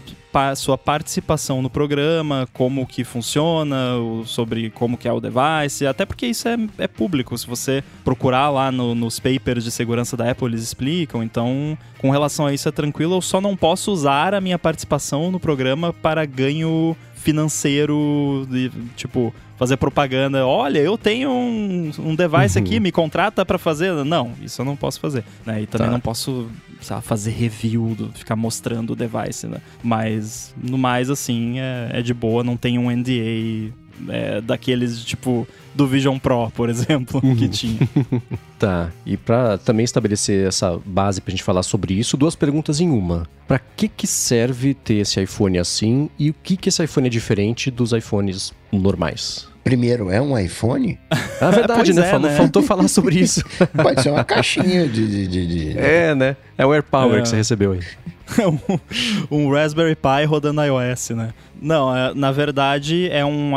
sua participação no programa, como que funciona, sobre como que é o device, até porque isso é, é público. Se você procurar lá no, nos papers de segurança da Apple, eles explicam. Então, com relação a isso é tranquilo. Eu só não posso usar a minha participação no programa para ganho financeiro, de, tipo, fazer propaganda. Olha, eu tenho um, um device uhum. aqui, me contrata para fazer. Não, isso eu não posso fazer. Né? E também tá. não posso sabe, fazer review, do, ficar mostrando o device. Né? Mas, no mais, assim, é, é de boa, não tem um NDA é, daqueles, tipo, do Vision Pro, por exemplo, uhum. que tinha. tá, e para também estabelecer essa base pra gente falar sobre isso, duas perguntas em uma. Para que que serve ter esse iPhone assim e o que que esse iPhone é diferente dos iPhones normais? Primeiro, é um iPhone? É verdade, né? É, Falou, né? Faltou falar sobre isso. Pode ser uma caixinha de. de, de... É, né? É o AirPower é. que você recebeu aí. um, um Raspberry Pi rodando iOS, né? Não, é, na verdade é um.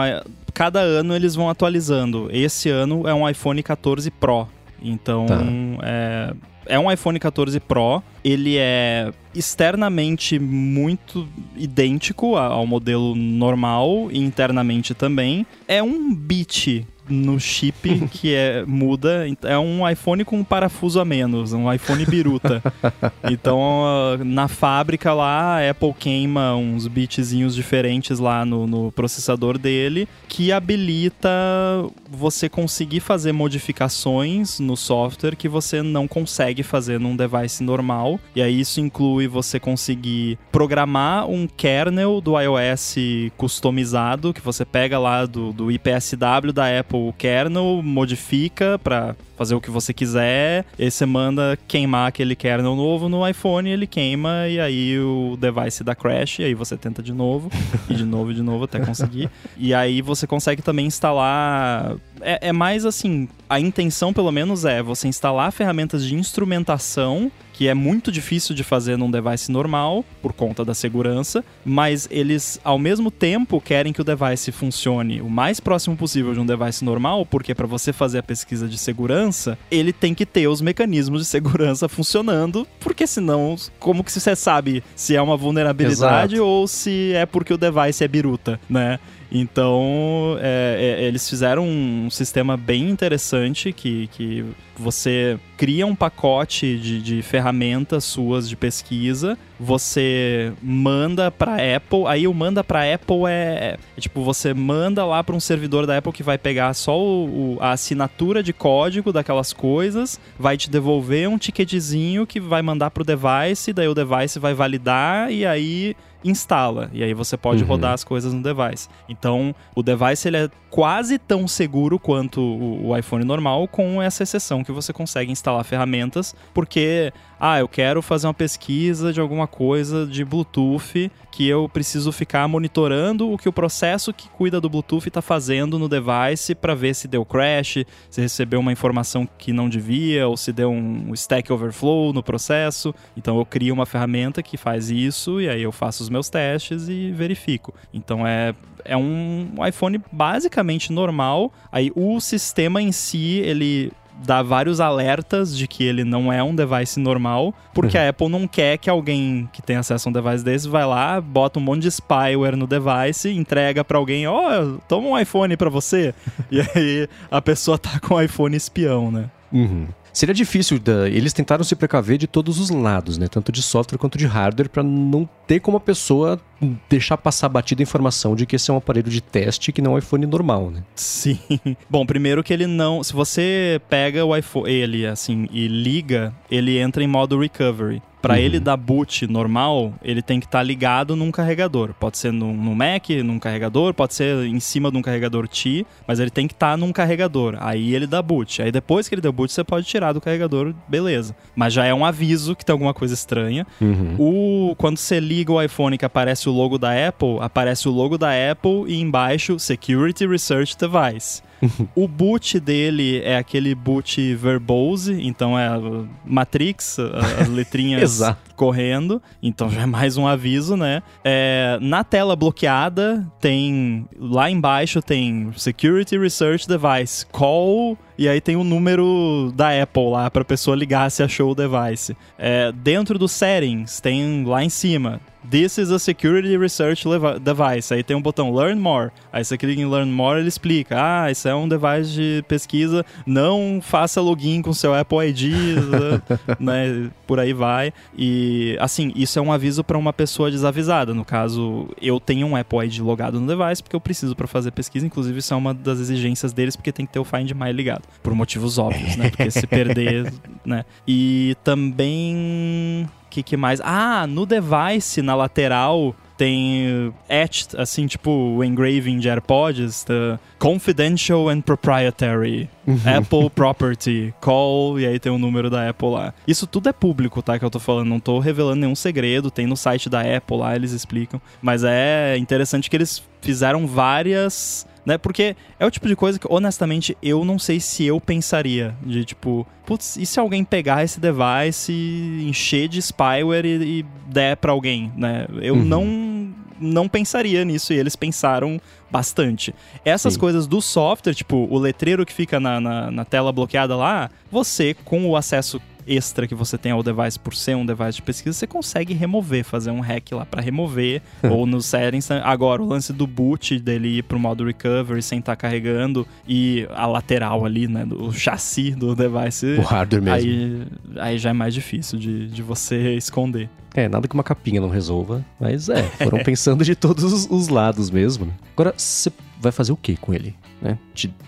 Cada ano eles vão atualizando. Esse ano é um iPhone 14 Pro. Então, tá. é, é um iPhone 14 Pro. Ele é externamente muito idêntico ao modelo normal e internamente também. É um bit no chip que é muda. É um iPhone com um parafuso a menos, um iPhone biruta. então, na fábrica lá, a Apple queima uns bitzinhos diferentes lá no, no processador dele, que habilita você conseguir fazer modificações no software que você não consegue fazer num device normal. E aí isso inclui você conseguir programar um kernel do iOS customizado, que você pega lá do, do IPSW da Apple o kernel, modifica para fazer o que você quiser, e você manda queimar aquele kernel novo no iPhone, ele queima e aí o device dá crash, e aí você tenta de novo, e de novo, e de novo até conseguir. E aí você consegue também instalar. É, é mais assim, a intenção pelo menos é você instalar ferramentas de instrumentação que é muito difícil de fazer num device normal, por conta da segurança, mas eles, ao mesmo tempo, querem que o device funcione o mais próximo possível de um device normal, porque para você fazer a pesquisa de segurança, ele tem que ter os mecanismos de segurança funcionando, porque senão, como que você sabe se é uma vulnerabilidade Exato. ou se é porque o device é biruta, né? Então, é, é, eles fizeram um sistema bem interessante que, que você cria um pacote de, de ferramentas suas de pesquisa, você manda para Apple, aí o manda para Apple é, é, tipo você manda lá para um servidor da Apple que vai pegar só o, o, a assinatura de código daquelas coisas, vai te devolver um ticketzinho que vai mandar pro device, daí o device vai validar e aí instala. E aí você pode uhum. rodar as coisas no device. Então, o device ele é quase tão seguro quanto o, o iPhone normal, com essa exceção que você consegue instalar ferramentas, porque ah, eu quero fazer uma pesquisa de alguma coisa de Bluetooth que eu preciso ficar monitorando o que o processo que cuida do Bluetooth está fazendo no device para ver se deu crash, se recebeu uma informação que não devia ou se deu um stack overflow no processo. Então eu crio uma ferramenta que faz isso e aí eu faço os meus testes e verifico. Então é é um iPhone basicamente normal. Aí o sistema em si, ele dá vários alertas de que ele não é um device normal, porque a Apple não quer que alguém que tem acesso a um device desse vai lá, bota um monte de spyware no device, entrega para alguém, ó, oh, toma um iPhone para você. e aí a pessoa tá com o iPhone espião, né? Uhum. Seria difícil, da... eles tentaram se precaver de todos os lados, né? Tanto de software quanto de hardware, para não ter como a pessoa deixar passar batida a informação de que esse é um aparelho de teste que não é um iPhone normal, né? Sim. Bom, primeiro que ele não. Se você pega o iPhone, ele assim, e liga, ele entra em modo recovery. Para uhum. ele dar boot normal, ele tem que estar tá ligado num carregador. Pode ser no, Mac, num carregador, pode ser em cima de um carregador T, mas ele tem que estar tá num carregador. Aí ele dá boot. Aí depois que ele deu boot, você pode tirar do carregador, beleza. Mas já é um aviso que tem alguma coisa estranha. Uhum. O, quando você liga o iPhone que aparece o logo da Apple, aparece o logo da Apple e embaixo Security Research Device o boot dele é aquele boot verbose, então é Matrix, as letrinhas correndo, então já é mais um aviso, né? É, na tela bloqueada tem lá embaixo tem Security Research Device, call e aí tem o número da Apple lá para a pessoa ligar se achou o device. É, dentro dos settings tem lá em cima This is a security research device. Aí tem um botão Learn More. Aí você clica em Learn More, ele explica: Ah, isso é um device de pesquisa. Não faça login com seu Apple ID, né? Por aí vai. E assim, isso é um aviso para uma pessoa desavisada. No caso, eu tenho um Apple ID logado no device porque eu preciso para fazer pesquisa. Inclusive, isso é uma das exigências deles porque tem que ter o Find My ligado, por motivos óbvios, né? Porque se perder, né? E também que, que mais? Ah, no device, na lateral, tem etched, assim, tipo o engraving de AirPods, the Confidential and Proprietary, uhum. Apple Property, Call, e aí tem o número da Apple lá. Isso tudo é público, tá? Que eu tô falando, não tô revelando nenhum segredo, tem no site da Apple lá, eles explicam. Mas é interessante que eles fizeram várias né? Porque é o tipo de coisa que, honestamente, eu não sei se eu pensaria. De tipo, putz, e se alguém pegar esse device, encher de spyware e, e der para alguém, né? Eu uhum. não não pensaria nisso e eles pensaram bastante. Essas Sim. coisas do software, tipo o letreiro que fica na, na, na, tela bloqueada lá, você com o acesso extra que você tem ao device por ser um device de pesquisa, você consegue remover, fazer um hack lá para remover, ou nos settings. Agora, o lance do boot dele ir pro modo recovery sem estar tá carregando e a lateral ali, né, o chassi do device. O hardware mesmo. Aí, aí já é mais difícil de, de você esconder. É, nada que uma capinha não resolva, mas é, foram pensando de todos os, os lados mesmo. Né? Agora, você vai fazer o que com ele? Né?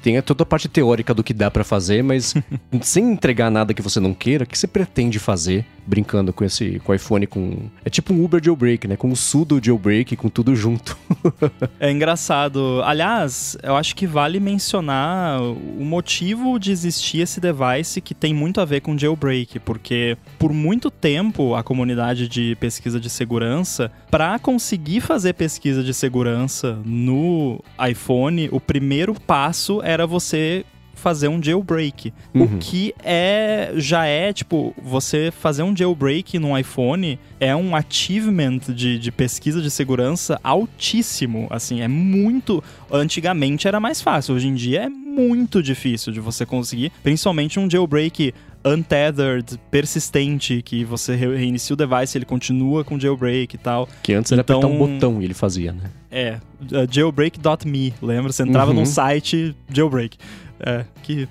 Tem toda a parte teórica do que dá para fazer, mas sem entregar nada que você não queira, o que você pretende fazer brincando com esse com o iPhone com é tipo um Uber jailbreak, né? Com o sudo jailbreak, com tudo junto. é engraçado. Aliás, eu acho que vale mencionar o motivo de existir esse device que tem muito a ver com jailbreak, porque por muito tempo a comunidade de pesquisa de segurança, para conseguir fazer pesquisa de segurança no iPhone, o primeiro passo era você fazer um jailbreak. Uhum. O que é já é, tipo, você fazer um jailbreak no iPhone é um achievement de, de pesquisa de segurança altíssimo. Assim, é muito. Antigamente era mais fácil, hoje em dia é muito difícil de você conseguir, principalmente um jailbreak untethered, persistente, que você reinicia o device, ele continua com jailbreak e tal. Que antes era então, apertar um botão e ele fazia, né? É, uh, jailbreak.me, lembra? Você entrava uhum. num site jailbreak. É, que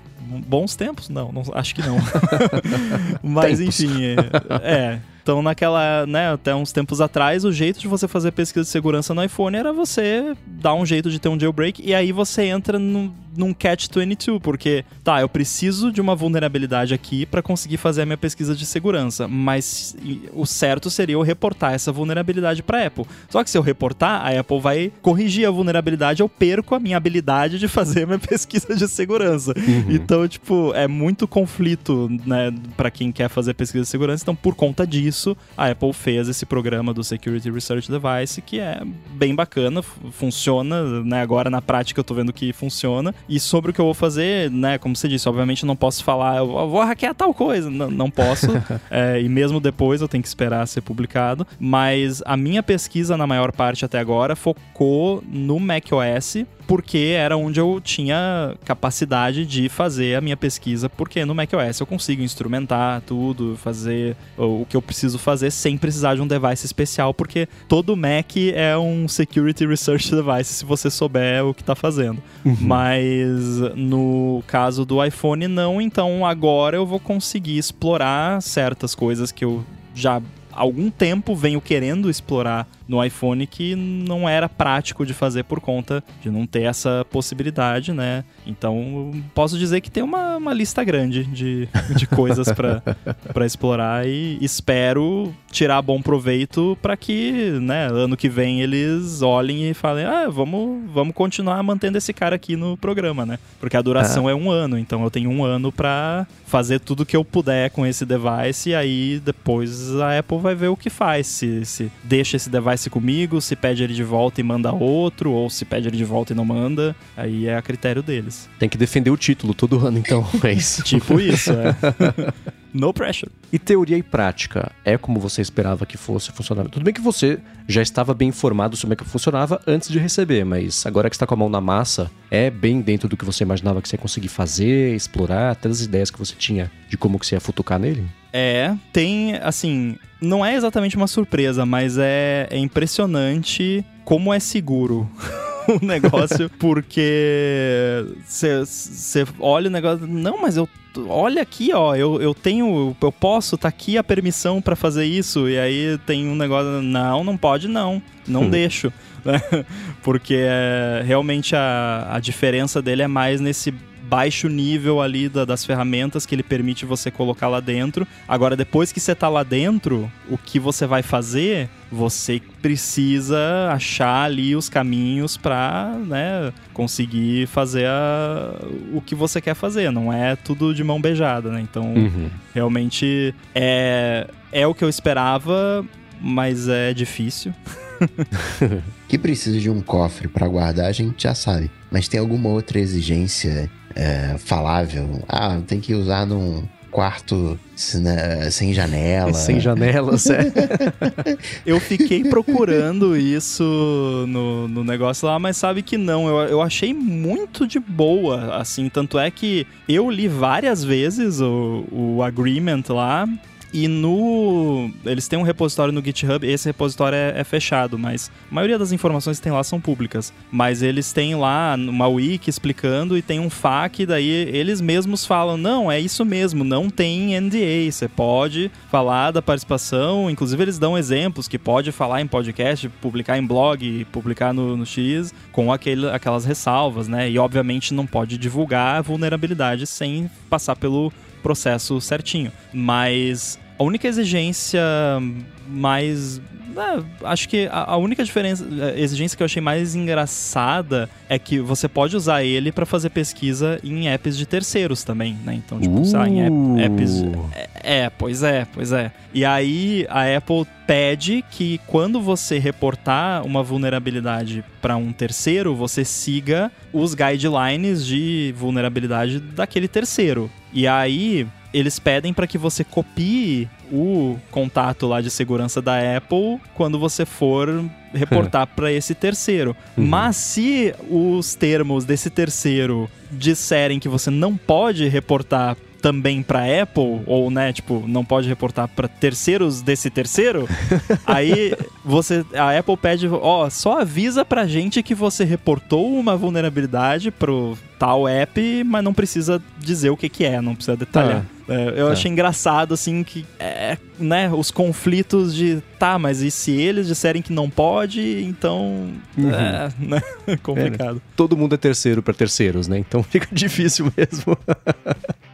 bons tempos? Não, não acho que não. Mas tempos. enfim, é, é. Então, naquela, né, até uns tempos atrás, o jeito de você fazer pesquisa de segurança no iPhone era você dar um jeito de ter um jailbreak e aí você entra no, num catch-22, porque, tá, eu preciso de uma vulnerabilidade aqui para conseguir fazer a minha pesquisa de segurança, mas o certo seria eu reportar essa vulnerabilidade para Apple. Só que se eu reportar, a Apple vai corrigir a vulnerabilidade, eu perco a minha habilidade de fazer a minha pesquisa de segurança. Uhum. Então, tipo, é muito conflito, né, para quem quer fazer pesquisa de segurança. Então, por conta disso, a Apple fez esse programa do Security Research Device, que é bem bacana, funciona, né, agora na prática eu tô vendo que funciona e sobre o que eu vou fazer, né? Como você disse, obviamente eu não posso falar, eu vou hackear tal coisa. Não, não posso. é, e mesmo depois eu tenho que esperar ser publicado. Mas a minha pesquisa, na maior parte até agora, focou no macOS porque era onde eu tinha capacidade de fazer a minha pesquisa, porque no macOS eu consigo instrumentar tudo, fazer o que eu preciso fazer sem precisar de um device especial, porque todo Mac é um Security Research Device, se você souber o que está fazendo. Uhum. Mas no caso do iPhone, não, então agora eu vou conseguir explorar certas coisas que eu já há algum tempo venho querendo explorar no iPhone que não era prático de fazer por conta de não ter essa possibilidade, né? Então, posso dizer que tem uma, uma lista grande de, de coisas para explorar e espero tirar bom proveito para que, né, ano que vem eles olhem e falem: ah, vamos, vamos continuar mantendo esse cara aqui no programa, né? Porque a duração é, é um ano, então eu tenho um ano para fazer tudo que eu puder com esse device e aí depois a Apple vai ver o que faz. Se, se deixa esse device comigo, se pede ele de volta e manda outro, ou se pede ele de volta e não manda, aí é a critério deles. Tem que defender o título todo ano, então, é isso. tipo isso, é. no pressure. E teoria e prática, é como você esperava que fosse funcionar? Tudo bem que você já estava bem informado sobre como é que funcionava antes de receber, mas agora que está com a mão na massa, é bem dentro do que você imaginava que você ia conseguir fazer, explorar, até as ideias que você tinha de como que você ia futucar nele? É, tem, assim, não é exatamente uma surpresa, mas é, é impressionante como é seguro. o negócio, porque você olha o negócio. Não, mas eu. Olha aqui, ó, eu, eu tenho. Eu posso, tá aqui a permissão para fazer isso. E aí tem um negócio. Não, não pode, não. Não hum. deixo. Né? Porque é, realmente a, a diferença dele é mais nesse baixo nível ali da, das ferramentas que ele permite você colocar lá dentro. Agora, depois que você está lá dentro, o que você vai fazer? Você precisa achar ali os caminhos para né, conseguir fazer a, o que você quer fazer. Não é tudo de mão beijada, né? Então, uhum. realmente é, é o que eu esperava, mas é difícil. que precisa de um cofre para guardar, a gente já sabe. Mas tem alguma outra exigência é, falável. Ah, tem que usar num quarto sem janela. Sem janelas, é. eu fiquei procurando isso no, no negócio lá, mas sabe que não. Eu, eu achei muito de boa, assim. Tanto é que eu li várias vezes o, o agreement lá e no. Eles têm um repositório no GitHub, esse repositório é, é, fechado, mas a maioria das informações que tem lá são públicas. Mas eles têm lá uma wiki explicando e tem um FAQ, daí eles mesmos falam: não, é isso mesmo, não tem NDA. Você pode falar da participação, inclusive eles dão exemplos que pode falar em podcast, publicar em blog, publicar no, no X, com aquele, aquelas ressalvas, né? E obviamente não pode divulgar vulnerabilidade sem passar pelo processo certinho. Mas a única exigência mais é, acho que a, única diferença, a exigência que eu achei mais engraçada é que você pode usar ele para fazer pesquisa em apps de terceiros também, né? Então, tipo, uh. em app, apps. É, é, pois é, pois é. E aí a Apple pede que quando você reportar uma vulnerabilidade para um terceiro, você siga os guidelines de vulnerabilidade daquele terceiro. E aí eles pedem para que você copie o contato lá de segurança da Apple quando você for reportar para esse terceiro. Uhum. Mas se os termos desse terceiro disserem que você não pode reportar também para Apple ou né, tipo, não pode reportar para terceiros desse terceiro, aí você a Apple pede, ó, só avisa pra gente que você reportou uma vulnerabilidade pro tal app, mas não precisa dizer o que que é, não precisa detalhar. Ah. É, eu é. achei engraçado, assim, que, é, né, os conflitos de, tá, mas e se eles disserem que não pode, então, uhum. é, né, complicado. É, todo mundo é terceiro para terceiros, né, então fica difícil mesmo.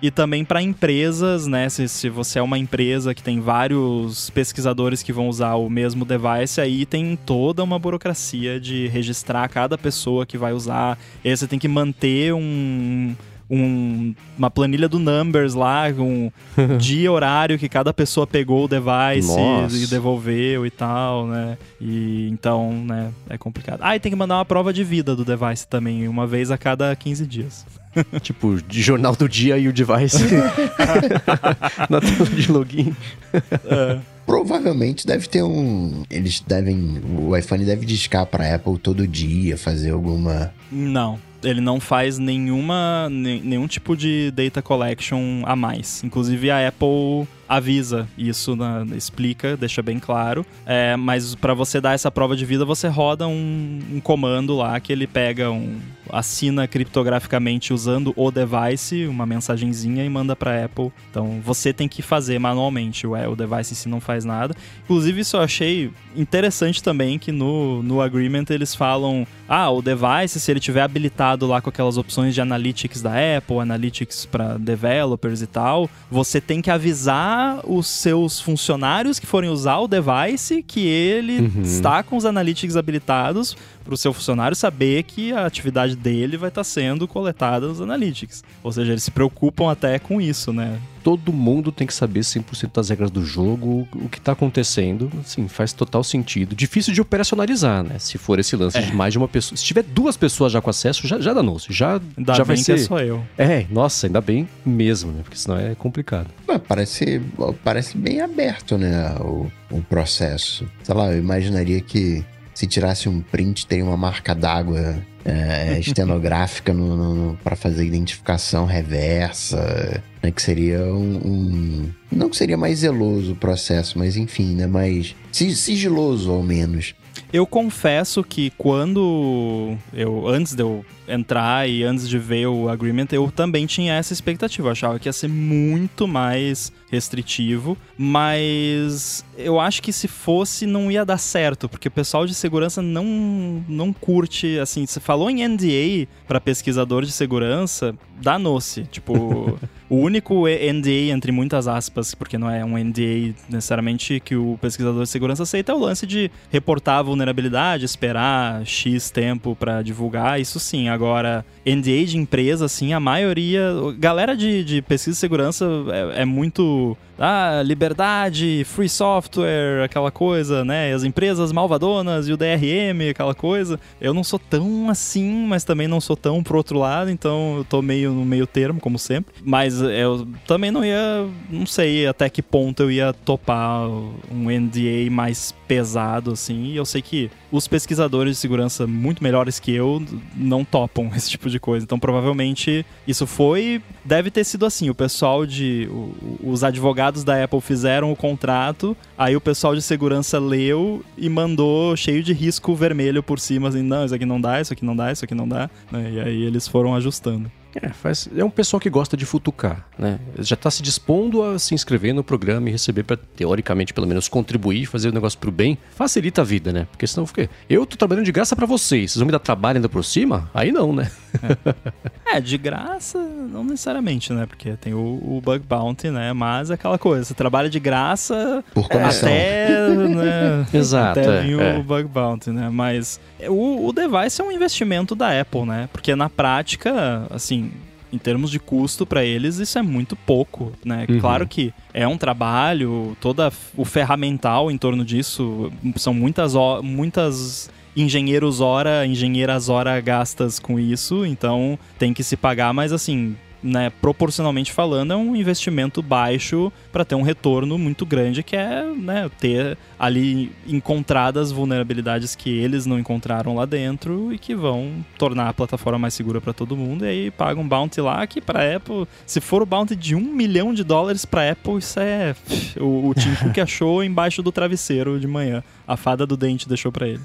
e também para empresas, né, se, se você é uma empresa que tem vários pesquisadores que vão usar o mesmo device, aí tem toda uma burocracia de registrar cada pessoa que vai usar, e aí você tem que manter um um, uma planilha do Numbers lá, um dia horário que cada pessoa pegou o device Nossa. e devolveu e tal, né? E então, né, é complicado. Ah, e tem que mandar uma prova de vida do device também, uma vez a cada 15 dias. tipo, de jornal do dia e o device na tela de login. É. Provavelmente deve ter um. Eles devem. O iPhone deve discar para Apple todo dia, fazer alguma. Não ele não faz nenhuma nenhum tipo de data collection a mais. Inclusive a Apple avisa isso, na, explica, deixa bem claro. É, mas para você dar essa prova de vida, você roda um, um, comando lá que ele pega um. Assina criptograficamente usando o device, uma mensagenzinha e manda para Apple. Então você tem que fazer manualmente, o, o device em si não faz nada. Inclusive, isso eu achei interessante também que no, no agreement eles falam: ah, o device, se ele tiver habilitado lá com aquelas opções de analytics da Apple, analytics para developers e tal, você tem que avisar os seus funcionários que forem usar o device que ele uhum. está com os analytics habilitados para o seu funcionário saber que a atividade dele vai estar tá sendo coletada nos analytics. Ou seja, eles se preocupam até com isso, né? Todo mundo tem que saber 100% das regras do jogo, o que está acontecendo. Assim, faz total sentido. Difícil de operacionalizar, né? Se for esse lance é. de mais de uma pessoa. Se tiver duas pessoas já com acesso, já, já danou-se. Já, ainda já vai ser. Que é só eu. É, nossa, ainda bem mesmo, né? Porque senão é complicado. parece, parece bem aberto, né? O, o processo. Sei lá, eu imaginaria que se tirasse um print, teria uma marca d'água é, estenográfica no, no para fazer identificação reversa, né, que seria um, um, Não que seria mais zeloso o processo, mas enfim, né? Mais sigiloso ao menos. Eu confesso que quando eu. Antes de eu entrar e antes de ver o agreement, eu também tinha essa expectativa. Eu achava que ia ser muito mais restritivo, mas eu acho que se fosse não ia dar certo, porque o pessoal de segurança não não curte, assim, você falou em NDA para pesquisador de segurança, danou-se. Tipo, o único NDA entre muitas aspas, porque não é um NDA necessariamente que o pesquisador de segurança aceita é o lance de reportar a vulnerabilidade, esperar X tempo para divulgar, isso sim. Agora, NDA de empresa, assim, a maioria. Galera de, de pesquisa de segurança é, é muito ah, liberdade, free software, aquela coisa, né? As empresas malvadonas e o DRM, aquela coisa. Eu não sou tão assim, mas também não sou tão pro outro lado, então eu tô meio no meio termo, como sempre. Mas eu também não ia, não sei até que ponto eu ia topar um NDA mais pesado, assim. E eu sei que os pesquisadores de segurança muito melhores que eu não topam esse tipo de coisa. Então, provavelmente, isso foi. Deve ter sido assim. O pessoal de. os advogados da Apple fizeram o contrato, aí o pessoal de segurança leu e mandou cheio de risco vermelho por cima, assim, não, isso aqui não dá, isso aqui não dá, isso aqui não dá. Né? E aí eles foram ajustando. É, faz, é um pessoal que gosta de futucar, né? Já está se dispondo a se inscrever no programa e receber para, teoricamente, pelo menos contribuir, fazer o negócio pro bem. Facilita a vida, né? Porque senão fica. Eu tô trabalhando de graça para vocês, vocês vão me dar trabalho ainda por cima? Aí não, né? É. é, de graça, não necessariamente, né? Porque tem o, o, Bug Bounty, né? Mas é aquela coisa, você trabalha de graça por até, né? Exato. Até vir é, o é. Bug Bounty, né? Mas o, o device é um investimento da Apple, né? Porque na prática, assim, em termos de custo para eles, isso é muito pouco, né? Uhum. Claro que é um trabalho, todo o ferramental em torno disso, são muitas, muitas engenheiros hora, engenheiras hora gastas com isso, então tem que se pagar, mas assim, né, proporcionalmente falando, é um investimento baixo para ter um retorno muito grande, que é né, ter ali encontradas vulnerabilidades que eles não encontraram lá dentro e que vão tornar a plataforma mais segura para todo mundo. E aí paga um bounty lá que para Apple, se for o bounty de um milhão de dólares para Apple, isso é o, o Tim achou embaixo do travesseiro de manhã. A fada do dente deixou para ele.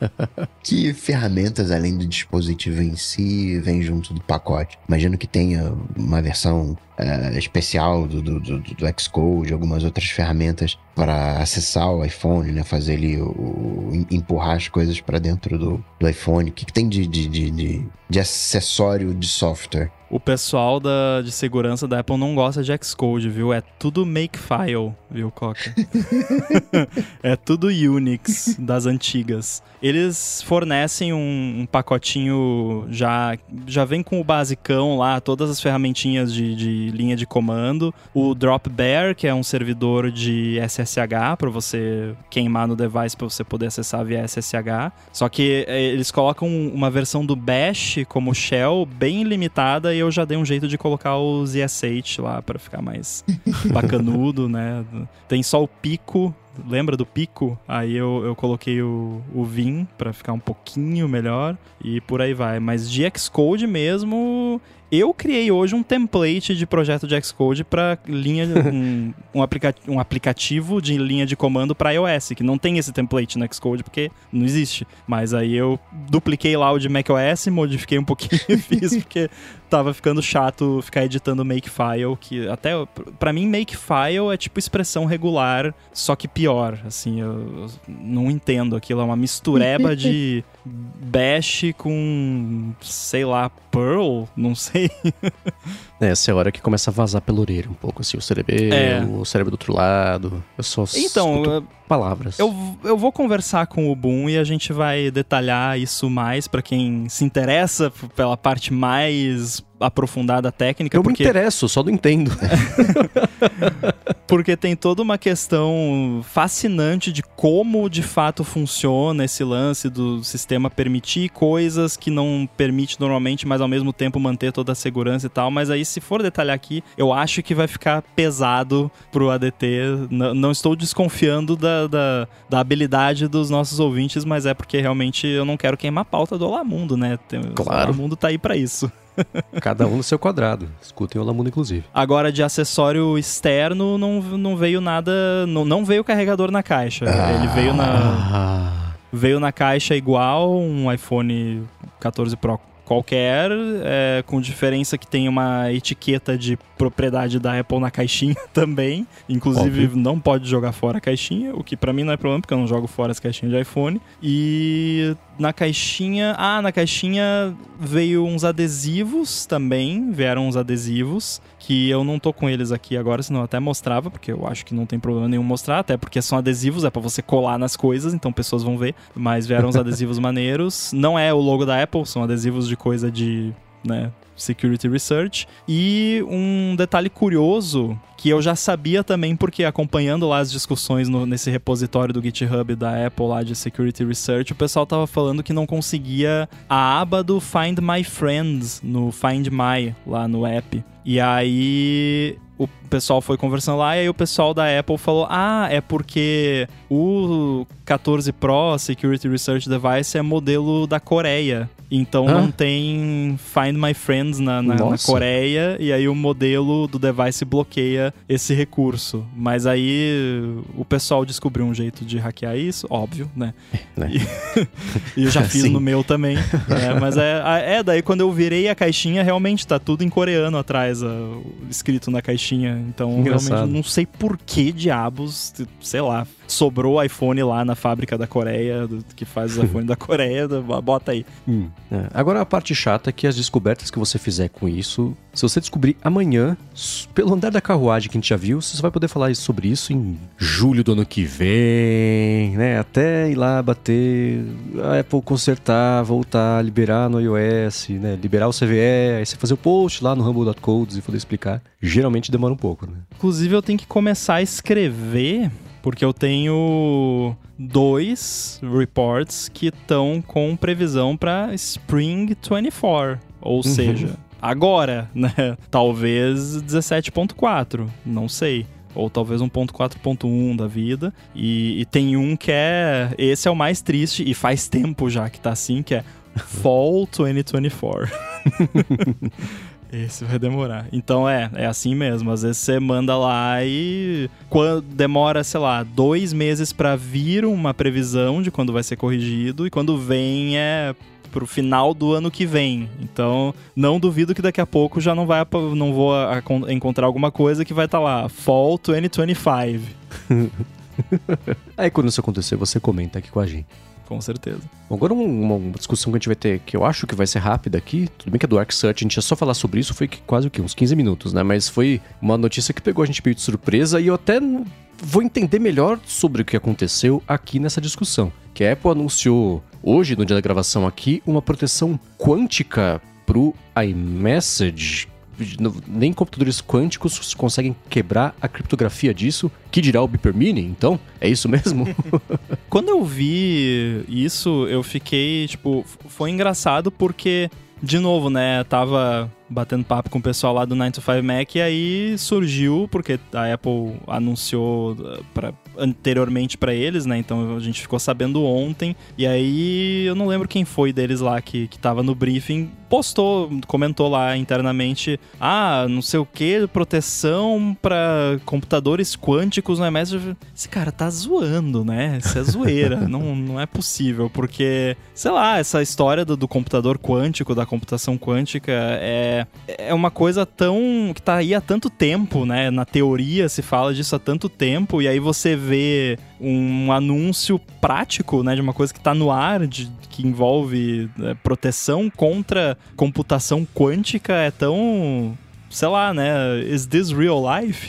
que ferramentas além do dispositivo em si vem junto do pacote? Imagino que tenha uma versão uh, especial do, do, do, do Xcode, algumas outras ferramentas para acessar o iPhone, né? Fazer ele o, empurrar as coisas para dentro do, do iPhone. O que, que tem de, de, de, de, de acessório de software? O pessoal da, de segurança da Apple não gosta de Xcode, viu? É tudo Makefile, viu, Coca? é tudo Unix das antigas. Eles fornecem um, um, pacotinho já já vem com o basicão lá, todas as ferramentinhas de, de de linha de comando, o Dropbear, que é um servidor de SSH para você queimar no device para você poder acessar via SSH. Só que é, eles colocam uma versão do Bash como shell bem limitada e eu já dei um jeito de colocar o ZSH lá para ficar mais bacanudo, né? Tem só o pico lembra do pico? Aí eu, eu coloquei o, o Vim para ficar um pouquinho melhor e por aí vai. Mas de Xcode mesmo, eu criei hoje um template de projeto de Xcode para linha um, um, aplica um, aplicativo de linha de comando para iOS, que não tem esse template no Xcode porque não existe. Mas aí eu dupliquei lá o de macOS, modifiquei um pouquinho e fiz porque tava ficando chato ficar editando makefile, que até para mim makefile é tipo expressão regular, só que pior, assim, eu, eu não entendo aquilo, é uma mistureba de bash com sei lá, Pearl, não sei. é, essa é a hora que começa a vazar pela orelha um pouco, assim, o cérebro, é. o cérebro do outro lado. Eu só então, palavras. Eu, eu vou conversar com o Boom e a gente vai detalhar isso mais para quem se interessa pela parte mais aprofundada técnica. Eu porque... me interesso, só não entendo. porque tem toda uma questão fascinante de como de fato funciona esse lance do sistema permitir coisas que não permite normalmente, mas ao mesmo tempo manter toda a segurança e tal. Mas aí, se for detalhar aqui, eu acho que vai ficar pesado pro ADT. N não estou desconfiando da, da, da, habilidade dos nossos ouvintes, mas é porque realmente eu não quero queimar a pauta do Olamundo, né? Claro. O Olamundo tá aí para isso. Cada um no seu quadrado. Escutem o Lamundo, inclusive. Agora, de acessório externo, não, não veio nada. Não, não veio carregador na caixa. Ah. Ele veio na. Veio na caixa igual um iPhone 14 Pro qualquer, é, com diferença que tem uma etiqueta de propriedade da Apple na caixinha também. Inclusive, Óbvio. não pode jogar fora a caixinha, o que para mim não é problema, porque eu não jogo fora as caixinhas de iPhone. E na caixinha. Ah, na caixinha veio uns adesivos também. Vieram uns adesivos. Que eu não tô com eles aqui agora, senão eu até mostrava, porque eu acho que não tem problema nenhum mostrar, até porque são adesivos, é para você colar nas coisas, então pessoas vão ver. Mas vieram uns adesivos maneiros. Não é o logo da Apple, são adesivos de coisa de. né? Security Research. E um detalhe curioso que eu já sabia também porque acompanhando lá as discussões no, nesse repositório do GitHub da Apple lá de Security Research, o pessoal tava falando que não conseguia a aba do Find My Friends no Find My lá no app. E aí o pessoal foi conversando lá e aí o pessoal da Apple falou: "Ah, é porque o 14 Pro Security Research Device é modelo da Coreia. Então Hã? não tem Find My Friends na, na, na, Coreia e aí o modelo do device bloqueia esse recurso. Mas aí o pessoal descobriu um jeito de hackear isso, óbvio, né? né? E, e, eu já fiz no meu também. É, mas é, é, daí quando eu virei a caixinha, realmente tá tudo em coreano atrás, escrito na caixinha. Então Engraçado. realmente não sei por que diabos, sei lá, sobrou iPhone lá na fábrica da Coreia, que faz os iPhones da Coreia, bota aí. Hum. É. Agora a parte chata é que as descobertas que você fizer com isso, se você descobrir amanhã, pelo andar da carruagem que a gente já viu, você vai poder falar sobre isso em julho do ano que vem, né? Até ir lá bater, a Apple consertar, voltar, liberar no iOS, né? Liberar o CVE, aí você fazer o post lá no Rumble.codes e poder explicar. Geralmente demora um pouco, né? Inclusive eu tenho que começar a escrever porque eu tenho dois reports que estão com previsão para Spring 24, ou uhum. seja, agora, né? Talvez 17.4, não sei ou talvez um ponto 4.1 da vida. E, e, tem um que é. Esse é o mais triste, e faz tempo já que tá assim, que é Fall 2024. Esse vai demorar. Então é, é assim mesmo. Às vezes você manda lá e quando demora, sei lá, dois meses para vir uma previsão de quando vai ser corrigido e quando vem é pro final do ano que vem. Então, não duvido que daqui a pouco já não vai não vou encontrar alguma coisa que vai estar tá lá, Fall 2025. Aí quando isso acontecer, você comenta aqui com a gente com certeza. Bom, agora uma, uma, discussão que a gente vai ter, que eu acho que vai ser rápida aqui, tudo bem que é do Arc Search, a gente ia só falar sobre isso, foi que, quase o quê? Uns 15 minutos, né? Mas foi uma notícia que pegou a gente meio de surpresa e eu até vou entender melhor sobre o que aconteceu aqui nessa discussão. Que a Apple anunciou hoje, no dia da gravação aqui, uma proteção quântica pro iMessage nem computadores quânticos conseguem quebrar a criptografia disso. Que dirá o Beeper Mini, então? É isso mesmo? Quando eu vi isso, eu fiquei, tipo, foi engraçado porque de novo, né, tava batendo papo com o pessoal lá do 9 to 5 Mac e aí surgiu, porque a Apple anunciou uh, pra, anteriormente para eles, né? Então a gente ficou sabendo ontem. E aí eu não lembro quem foi deles lá que, que tava no briefing, postou, comentou lá internamente: ah, não sei o que, proteção para computadores quânticos no MS. Esse cara tá zoando, né? Isso é zoeira. não, não é possível, porque, sei lá, essa história do, do computador quântico, da computação quântica, é é, uma coisa tão. que tá aí há tanto tempo, né? Na teoria se fala disso há tanto tempo, e aí você vê um anúncio prático, né? De uma coisa que tá no ar, de, que envolve é, proteção contra computação quântica, é tão sei lá, né? Is this real life?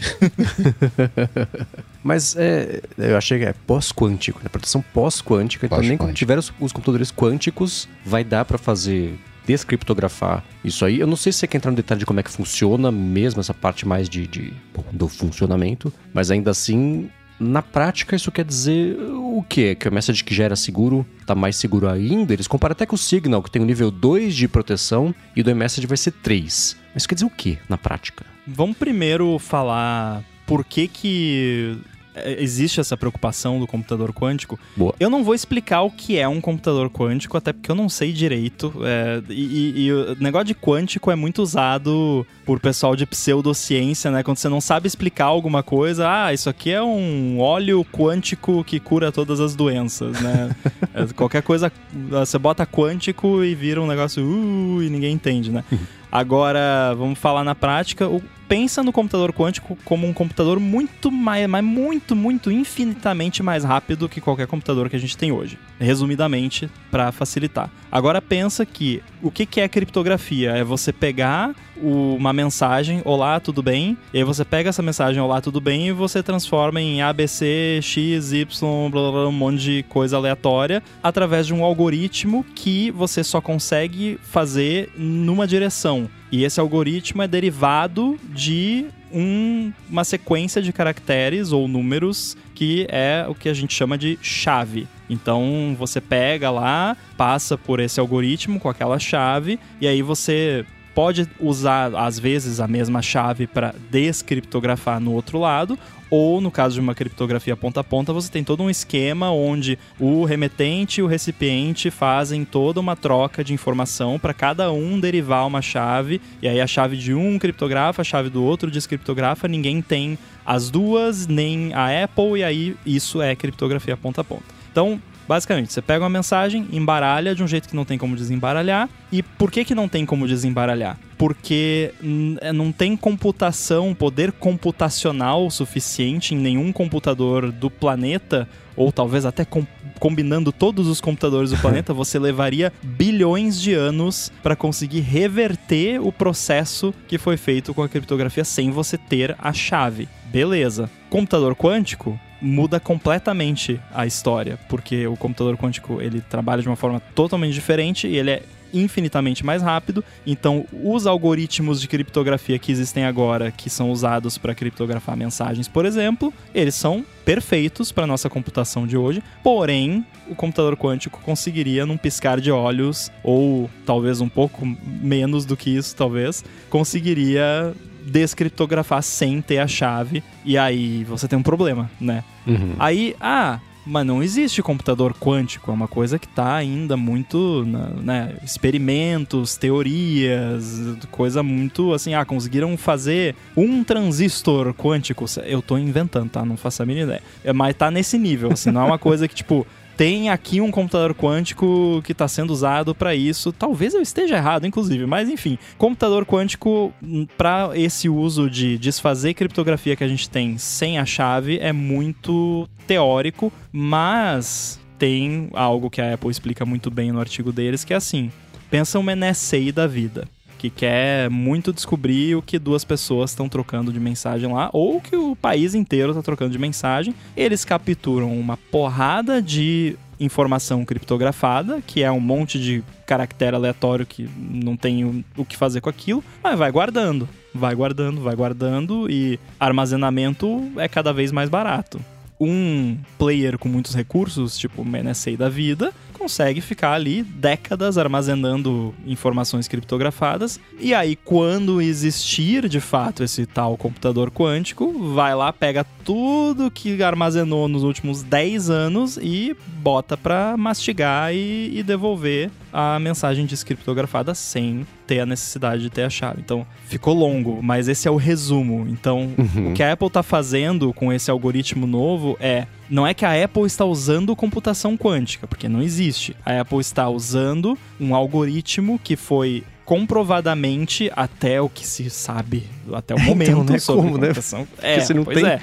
Mas é, eu achei que é pós-quântico, né? Proteção pós-quântica. Então, nem quando tiver os, os, computadores quânticos, vai dar para fazer descriptografar isso aí. Eu não sei se você quer entrar no detalhe de como é que funciona mesmo essa parte mais de, de do funcionamento, mas ainda assim na prática, isso quer dizer o quê? Que o message que já era seguro está mais seguro ainda? Eles comparam até com o Signal, que tem o nível 2 de proteção, e o do iMessage vai ser 3. Mas isso quer dizer o quê na prática? Vamos primeiro falar por que, que existe essa preocupação do computador quântico. Boa. Eu não vou explicar o que é um computador quântico, até porque eu não sei direito. É, e, e, o negócio de quântico é muito usado por pessoal de pseudociência, né? Quando você não sabe explicar alguma coisa, ah, isso aqui é um óleo quântico que cura todas as doenças, né? é, qualquer coisa, você bota quântico e vira um negócio, uh, e ninguém entende, né? Agora, vamos falar na prática. O, pensa no computador quântico como um computador muito mais, mas muito, muito, infinitamente mais rápido que qualquer computador que a gente tem hoje. Resumidamente, para facilitar. Agora pensa que o que, que é criptografia? É você pegar uma mensagem, olá, tudo bem? E aí você pega essa mensagem, olá, tudo bem? E você transforma em ABC, X, Y, blá, blá, um monte de coisa aleatória através de um algoritmo que você só consegue fazer numa direção. E esse algoritmo é derivado de um, uma sequência de caracteres ou números que é o que a gente chama de chave. Então você pega lá, passa por esse algoritmo com aquela chave e aí você pode usar às vezes a mesma chave para descriptografar no outro lado, ou no caso de uma criptografia ponta a ponta, você tem todo um esquema onde o remetente e o recipiente fazem toda uma troca de informação para cada um derivar uma chave, e aí a chave de um criptografa, a chave do outro descriptografa, ninguém tem as duas, nem a Apple, e aí isso é criptografia ponta a ponta. Então, Basicamente, você pega uma mensagem, embaralha de um jeito que não tem como desembaralhar. E por que, que não tem como desembaralhar? Porque é, não tem computação, poder computacional suficiente em nenhum computador do planeta, ou talvez até com, combinando todos os computadores do planeta, você levaria bilhões de anos para conseguir reverter o processo que foi feito com a criptografia sem você ter a chave. Beleza. Computador quântico, muda completamente a história, porque o computador quântico ele trabalha de uma forma totalmente diferente e ele é infinitamente mais rápido. Então, os algoritmos de criptografia que existem agora, que são usados para criptografar mensagens, por exemplo, eles são perfeitos para nossa computação de hoje. Porém, o computador quântico conseguiria num piscar de olhos ou talvez um pouco menos do que isso, talvez, conseguiria descriptografar sem ter a chave. E aí você tem um problema, né? Uhum. Aí, ah, mas não existe computador quântico, é uma coisa que está ainda muito, né, experimentos, teorias, coisa muito assim, ah, conseguiram fazer um transistor quântico, eu estou inventando, tá? Não faço a mínima ideia. É, mas tá nesse nível, assim, não é uma coisa que tipo tem aqui um computador quântico que está sendo usado para isso. Talvez eu esteja errado, inclusive, mas enfim, computador quântico hum, para esse uso de desfazer criptografia que a gente tem sem a chave é muito teórico, mas tem algo que a Apple explica muito bem no artigo deles, que é assim: pensa uma NSA da vida que quer muito descobrir o que duas pessoas estão trocando de mensagem lá, ou que o país inteiro está trocando de mensagem. Eles capturam uma porrada de informação criptografada, que é um monte de caractere aleatório que não tem o que fazer com aquilo, mas vai guardando. vai guardando, vai guardando e armazenamento é cada vez mais barato. Um player com muitos recursos, tipo o NSA da vida, consegue ficar ali décadas armazenando informações criptografadas. E aí, quando existir de fato esse tal computador quântico, vai lá, pega tudo que armazenou nos últimos 10 anos e bota para mastigar e, e devolver a mensagem descriptografada sem ter a necessidade de ter a chave. Então, ficou longo, mas esse é o resumo. Então, uhum. o que a Apple está fazendo com esse algoritmo novo é não é que a Apple está usando computação quântica, porque não existe. A Apple está usando um algoritmo que foi comprovadamente até o que se sabe até o então, momento então, né? sobre Como, né? computação. Né? É, você não pois tem... é.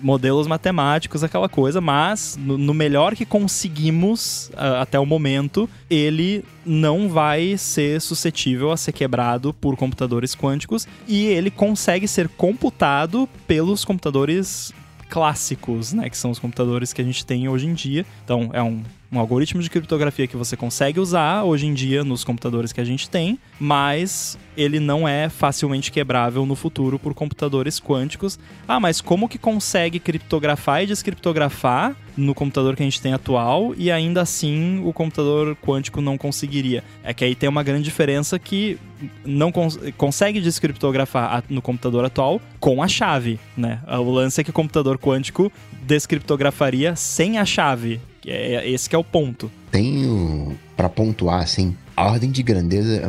modelos matemáticos, aquela coisa, mas no, no melhor que conseguimos uh, até o momento, ele não vai ser suscetível a ser quebrado por computadores quânticos e ele consegue ser computado pelos computadores clássicos, né, que são os computadores que a gente tem hoje em dia. Então, é um um algoritmo de criptografia que você consegue usar hoje em dia nos computadores que a gente tem, mas ele não é facilmente quebrável no futuro por computadores quânticos. Ah, mas como que consegue criptografar e descriptografar no computador que a gente tem atual e ainda assim o computador quântico não conseguiria? É que aí tem uma grande diferença que não cons consegue descriptografar no computador atual com a chave, né? O lance é que o computador quântico descriptografaria sem a chave. É, é, esse que é o ponto. Tenho, para pontuar, assim, a ordem de grandeza,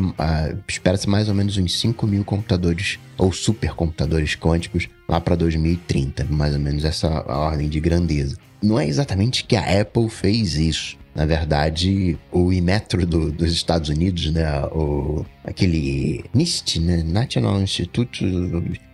espera-se mais ou menos uns 5 mil computadores ou supercomputadores quânticos lá para 2030, mais ou menos essa ordem de grandeza. Não é exatamente que a Apple fez isso. Na verdade, o Imetro do, dos Estados Unidos, né, o, aquele NIST, né, National Institute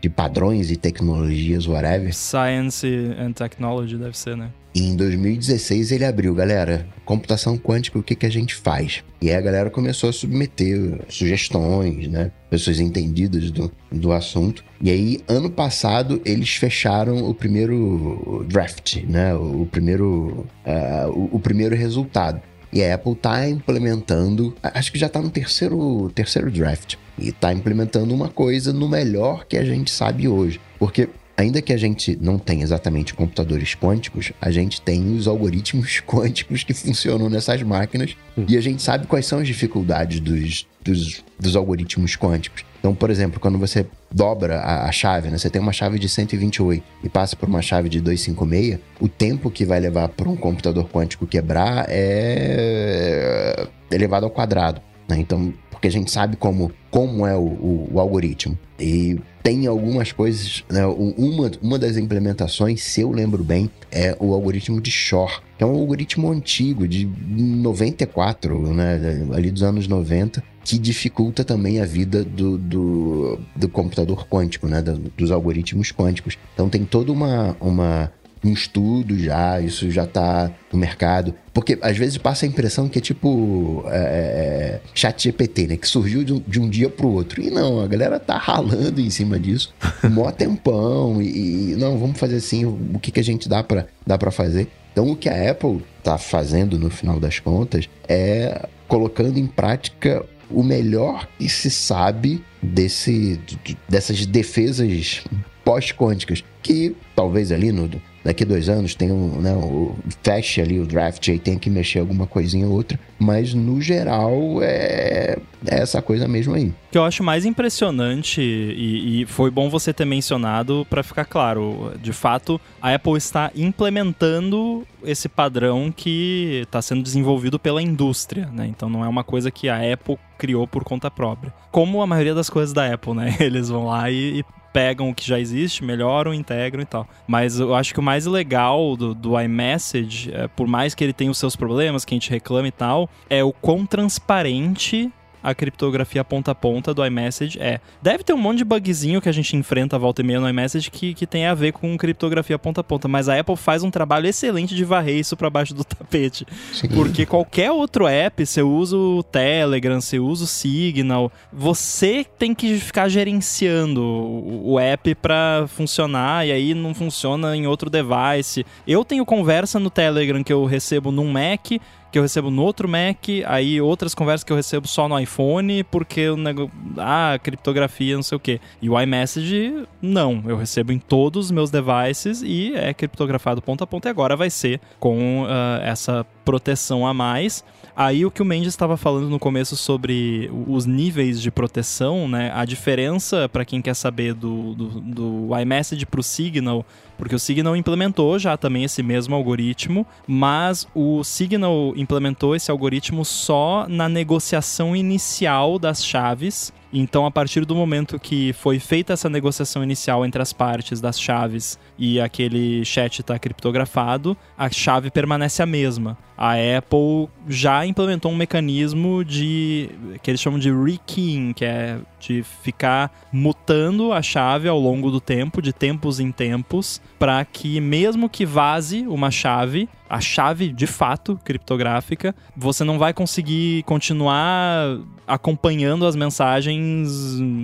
de Padrões e Tecnologias, whatever. Science and Technology deve ser, né? Em 2016 ele abriu, galera, computação quântica, o que, que a gente faz? E aí a galera começou a submeter sugestões, né? Pessoas entendidas do, do assunto. E aí, ano passado, eles fecharam o primeiro draft, né? O primeiro, uh, o, o primeiro resultado. E a Apple está implementando, acho que já está no terceiro, terceiro draft, e está implementando uma coisa no melhor que a gente sabe hoje. Porque ainda que a gente não tenha exatamente computadores quânticos, a gente tem os algoritmos quânticos que funcionam nessas máquinas hum. e a gente sabe quais são as dificuldades dos, dos, dos algoritmos quânticos. Então, por exemplo, quando você dobra a, a, chave, né? Você tem uma chave de 128 e passa por uma chave de 256, o tempo que vai levar para um computador quântico quebrar é elevado ao quadrado. Né? Então, porque a gente sabe como, como é o, o, o algoritmo. E tem algumas coisas, né? uma, uma das implementações, se eu lembro bem, é o algoritmo de Shor, que é um algoritmo antigo, de 94, né? ali dos anos 90, que dificulta também a vida do, do, do computador quântico, né? dos algoritmos quânticos. Então tem toda uma, uma um estudo já, isso já tá no mercado. Porque às vezes passa a impressão que é tipo é, é, é chat GPT, né? Que surgiu de um, de um dia pro outro. E não, a galera tá ralando em cima disso. Mó tempão. E, e, não, vamos fazer assim, o que, que a gente dá para dá pra fazer. Então o que a Apple tá fazendo no final das contas é colocando em prática o melhor que se sabe desse, dessas defesas pós-quânticas, que talvez ali no, daqui dois anos tem um, né, o, feche ali o draft e tem que mexer alguma coisinha ou outra, mas no geral é, é essa coisa mesmo aí. O que eu acho mais impressionante, e, e foi bom você ter mencionado para ficar claro, de fato, a Apple está implementando esse padrão que está sendo desenvolvido pela indústria, né? Então não é uma coisa que a Apple criou por conta própria. Como a maioria das coisas da Apple, né? Eles vão lá e, e pegam o que já existe, melhoram, integram e tal. Mas eu acho que o mais legal do, do iMessage, é, por mais que ele tenha os seus problemas, que a gente reclama e tal, é o quão transparente a criptografia ponta a ponta do iMessage é. Deve ter um monte de bugzinho que a gente enfrenta a volta e meia no iMessage que, que tem a ver com criptografia ponta a ponta, mas a Apple faz um trabalho excelente de varrer isso para baixo do tapete. Sim. Porque qualquer outro app, você usa o Telegram, você usa o Signal, você tem que ficar gerenciando o, o app para funcionar e aí não funciona em outro device. Eu tenho conversa no Telegram que eu recebo num Mac que eu recebo no outro Mac, aí outras conversas que eu recebo só no iPhone, porque o negócio. Ah, criptografia, não sei o quê. E o iMessage, não. Eu recebo em todos os meus devices e é criptografado ponto a ponto. E agora vai ser com uh, essa proteção a mais. Aí o que o Mendes estava falando no começo sobre os níveis de proteção, né? A diferença, para quem quer saber, do, do, do iMessage para o Signal, porque o Signal implementou já também esse mesmo algoritmo, mas o Signal implementou esse algoritmo só na negociação inicial das chaves então, a partir do momento que foi feita essa negociação inicial entre as partes das chaves e aquele chat está criptografado, a chave permanece a mesma. A Apple já implementou um mecanismo de que eles chamam de rekeying, que é de ficar mutando a chave ao longo do tempo, de tempos em tempos, para que mesmo que vaze uma chave, a chave de fato criptográfica, você não vai conseguir continuar acompanhando as mensagens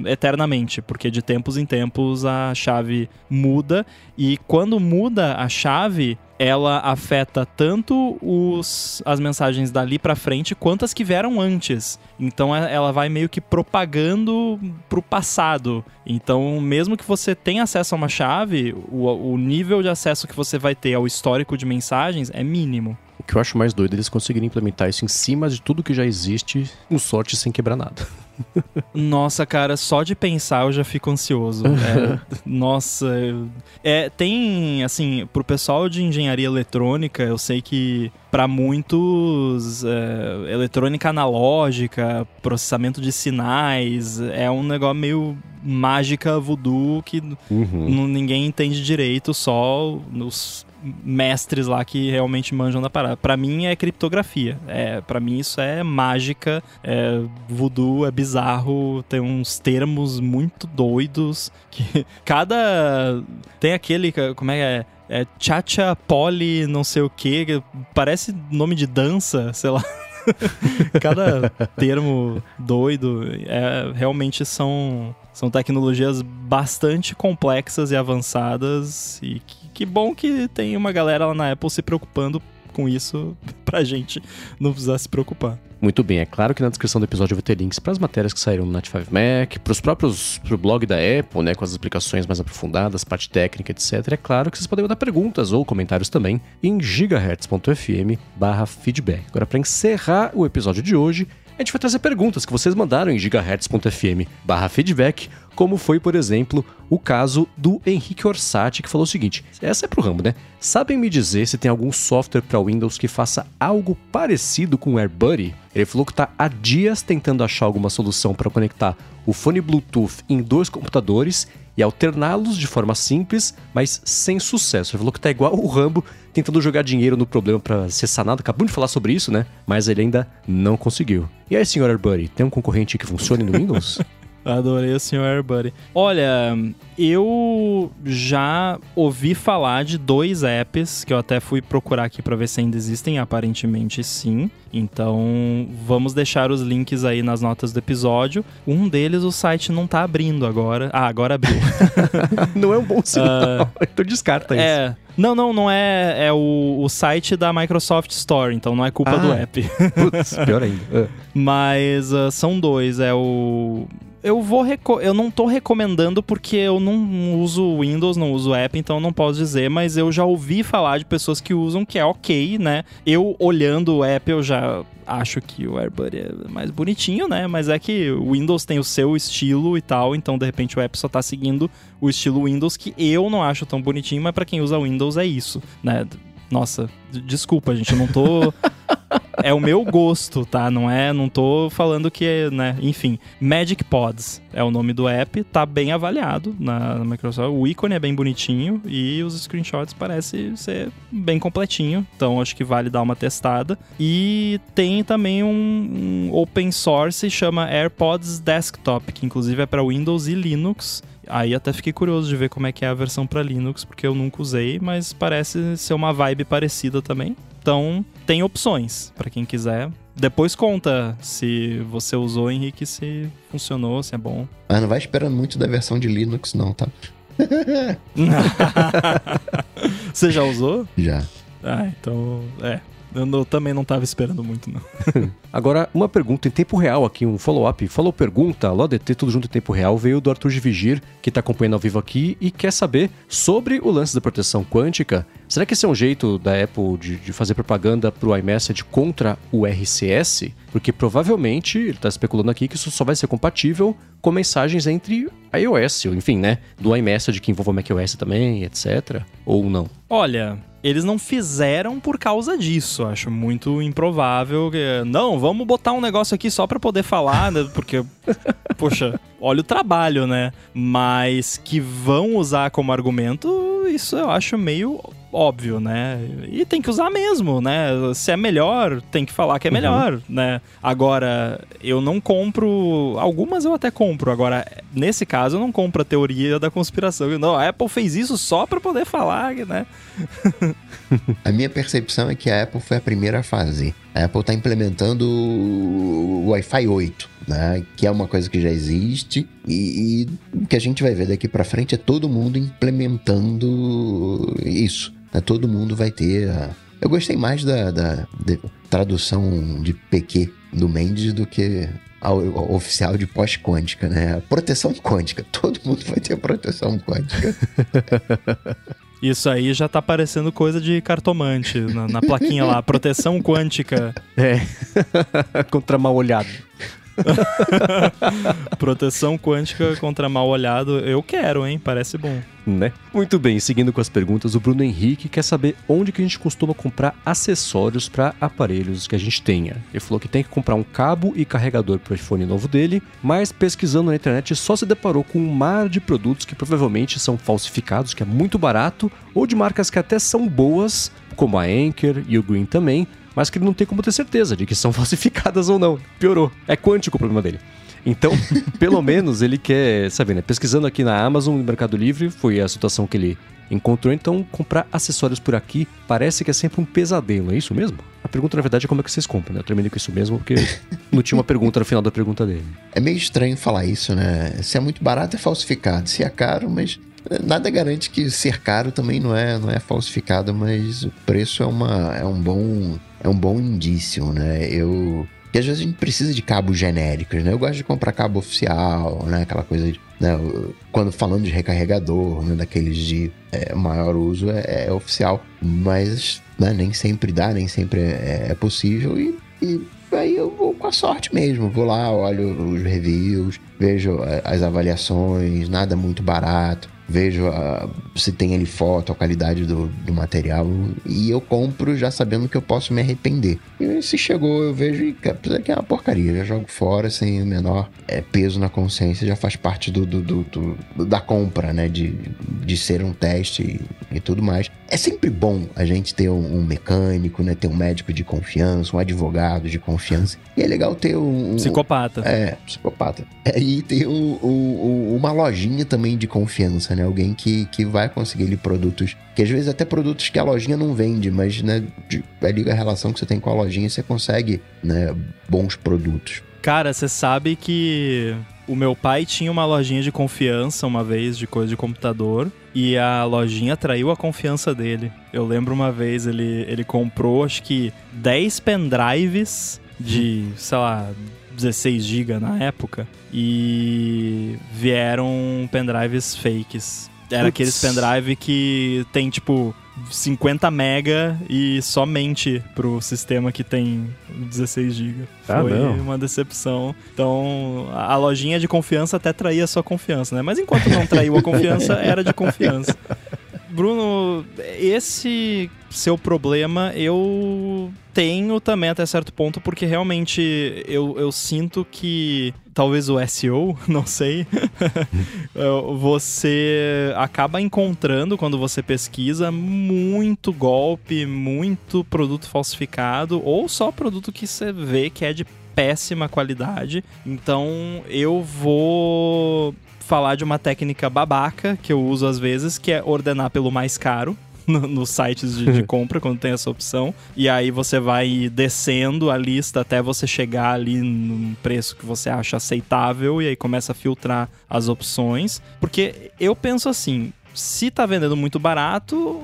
eternamente, porque de tempos em tempos a chave muda e quando muda a chave, ela afeta tanto os, as mensagens dali para frente quanto as que vieram antes. Então é, ela vai meio que propagando pro passado. Então, mesmo que você tenha acesso a uma chave, o, o nível de acesso que você vai ter ao histórico de mensagens é mínimo. O que eu acho mais doido é eles conseguirem implementar isso em cima de tudo que já existe, com sorte sem quebrar nada. Nossa, cara, só de pensar eu já fico ansioso. É, nossa, é, tem, assim, pro pessoal de engenharia eletrônica, eu sei que para muitos, é, eletrônica analógica, processamento de sinais, é um negócio meio mágica voodoo que uhum. ninguém entende direito, só os mestres lá que realmente manjam da parada. Para mim é criptografia. É, para mim isso é mágica, é voodoo, é bizarro, tem uns termos muito doidos que cada tem aquele como é que é é Chacha Poli, não sei o que, parece nome de dança, sei lá. Cada termo doido é, realmente são, são tecnologias bastante complexas e avançadas e que que bom que tem uma galera lá na Apple se preocupando com isso pra gente não precisar se preocupar. Muito bem, é claro que na descrição do episódio vai ter links para as matérias que saíram no Nat 5 Mac, para os próprios pro blog da Apple, né, com as explicações mais aprofundadas, parte técnica, etc. É claro que vocês podem mandar perguntas ou comentários também em gigahertz.fm/feedback. Agora para encerrar o episódio de hoje, a gente vai trazer perguntas que vocês mandaram em gigahertz.fm barra feedback, como foi, por exemplo, o caso do Henrique Orsatti, que falou o seguinte: essa é pro ramo, né? Sabem me dizer se tem algum software para Windows que faça algo parecido com o AirBuddy? Ele falou que está há dias tentando achar alguma solução para conectar o fone Bluetooth em dois computadores e alterná-los de forma simples, mas sem sucesso. Ele falou que tá igual o Rambo tentando jogar dinheiro no problema para ser sanado. Acabamos de falar sobre isso, né? Mas ele ainda não conseguiu. E aí, senhor Buddy, tem um concorrente que funcione no Windows? Adorei o Sr. Airbuddy. Olha, eu já ouvi falar de dois apps que eu até fui procurar aqui para ver se ainda existem. Aparentemente sim. Então vamos deixar os links aí nas notas do episódio. Um deles o site não tá abrindo agora. Ah, agora abriu. não é um bom sinal. Uh, então descarta isso. É. Não, não, não é. É o, o site da Microsoft Store, então não é culpa ah, do app. Putz, pior ainda. Mas uh, são dois. É o eu vou eu não tô recomendando porque eu não uso Windows, não uso app, então não posso dizer, mas eu já ouvi falar de pessoas que usam que é ok, né? Eu olhando o app eu já acho que o AirBuddy é mais bonitinho, né? Mas é que o Windows tem o seu estilo e tal, então de repente o app só tá seguindo o estilo Windows que eu não acho tão bonitinho, mas para quem usa Windows é isso, né? Nossa, desculpa, gente, eu não tô. é o meu gosto, tá? Não é, não tô falando que, né? Enfim, Magic Pods é o nome do app, tá bem avaliado na, na Microsoft. O ícone é bem bonitinho e os screenshots parece ser bem completinho, então acho que vale dar uma testada. E tem também um, um open source chama AirPods Desktop, que inclusive é para Windows e Linux. Aí até fiquei curioso de ver como é que é a versão para Linux, porque eu nunca usei, mas parece ser uma vibe parecida também. Então, tem opções para quem quiser. Depois conta se você usou, Henrique, se funcionou, se é bom. Mas não vai esperando muito da versão de Linux, não, tá? você já usou? Já. Ah, então, é. Eu, também não tava esperando muito, não. Agora, uma pergunta em tempo real aqui, um follow-up. Falou pergunta, LODT, tudo junto em tempo real, veio do Arthur de Vigir, que tá acompanhando ao vivo aqui e quer saber sobre o lance da proteção quântica. Será que esse é um jeito da Apple de, de fazer propaganda pro iMessage contra o RCS? Porque provavelmente, ele tá especulando aqui que isso só vai ser compatível com mensagens entre iOS, enfim, né? Do iMessage que envolva macOS também, etc. Ou não? Olha, eles não fizeram por causa disso. Acho muito improvável. Que, não, vamos botar um negócio aqui só para poder falar, né? Porque, poxa, olha o trabalho, né? Mas que vão usar como argumento, isso eu acho meio óbvio, né? E tem que usar mesmo, né? Se é melhor, tem que falar que é melhor, uhum. né? Agora, eu não compro. Algumas eu até compro. Agora, nesse caso, eu não compro a teoria da conspiração. Não, a Apple fez isso só para poder falar, né? a minha percepção é que a Apple foi a primeira a fazer. A Apple está implementando o Wi-Fi 8. Né, que é uma coisa que já existe e, e o que a gente vai ver daqui para frente é todo mundo implementando isso. Né? Todo mundo vai ter. A... Eu gostei mais da, da tradução de PQ do Mendes do que a, a oficial de pós-quântica, né? Proteção quântica. Todo mundo vai ter proteção quântica. Isso aí já tá parecendo coisa de cartomante, na, na plaquinha lá, proteção quântica. É, contra mal olhado. Proteção quântica contra mal olhado, eu quero, hein? Parece bom. Né? Muito bem, seguindo com as perguntas, o Bruno Henrique quer saber onde que a gente costuma comprar acessórios para aparelhos que a gente tenha. Ele falou que tem que comprar um cabo e carregador para o iPhone novo dele, mas pesquisando na internet só se deparou com um mar de produtos que provavelmente são falsificados, que é muito barato, ou de marcas que até são boas, como a Anker e o Green também, mas que ele não tem como ter certeza de que são falsificadas ou não. Piorou. É quântico o problema dele. Então, pelo menos ele quer, sabe, né? Pesquisando aqui na Amazon, no Mercado Livre, foi a situação que ele encontrou. Então, comprar acessórios por aqui parece que é sempre um pesadelo, é isso mesmo? A pergunta, na verdade, é como é que vocês compram, né? Eu terminei com isso mesmo, porque não tinha uma pergunta no final da pergunta dele. É meio estranho falar isso, né? Se é muito barato, é falsificado. Se é caro, mas nada garante que ser caro também não é, não é falsificado, mas o preço é, uma, é um bom é um bom indício, né? Eu que às vezes a gente precisa de cabos genéricos, né? Eu gosto de comprar cabo oficial, né? Aquela coisa de, né? Quando falando de recarregador, né? Daqueles de é, maior uso é, é oficial, mas né? nem sempre dá, nem sempre é, é possível e, e aí eu vou com a sorte mesmo. Vou lá, olho os reviews, vejo as avaliações, nada muito barato vejo a, se tem ali foto, a qualidade do, do material e eu compro já sabendo que eu posso me arrepender. E se chegou, eu vejo e apesar que é uma porcaria, já jogo fora sem o menor é, peso na consciência, já faz parte do, do, do, da compra, né? De, de ser um teste e, e, tudo mais. É sempre bom a gente ter um, um, mecânico, né? Ter um médico de confiança, um advogado de confiança. E é legal ter um. Psicopata. É, psicopata. É, e ter um, um, uma lojinha também de confiança, né? Alguém que, que vai conseguir produtos, que às vezes até produtos que a lojinha não vende, mas, né? De, ali a relação que você tem com a lojinha, você consegue, né? Bons produtos. Cara, você sabe que o meu pai tinha uma lojinha de confiança uma vez de coisa de computador e a lojinha traiu a confiança dele. Eu lembro uma vez ele, ele comprou acho que 10 pendrives de, sei lá, 16 GB na época e vieram pendrives fakes. Era aqueles pendrive que tem tipo 50 mega e somente pro sistema que tem 16 GB. Ah, Foi não. uma decepção. Então, a lojinha de confiança até traía a sua confiança, né? Mas enquanto não traiu a confiança, era de confiança. Bruno, esse seu problema eu tenho também até certo ponto, porque realmente eu, eu sinto que talvez o SEO, não sei, você acaba encontrando quando você pesquisa muito golpe, muito produto falsificado ou só produto que você vê que é de péssima qualidade. Então eu vou falar de uma técnica babaca que eu uso às vezes, que é ordenar pelo mais caro. nos sites de, de, compra, quando tem essa opção. E aí você vai descendo a lista até você chegar ali num preço que você acha aceitável e aí começa a filtrar as opções. Porque eu penso assim, se tá vendendo muito barato,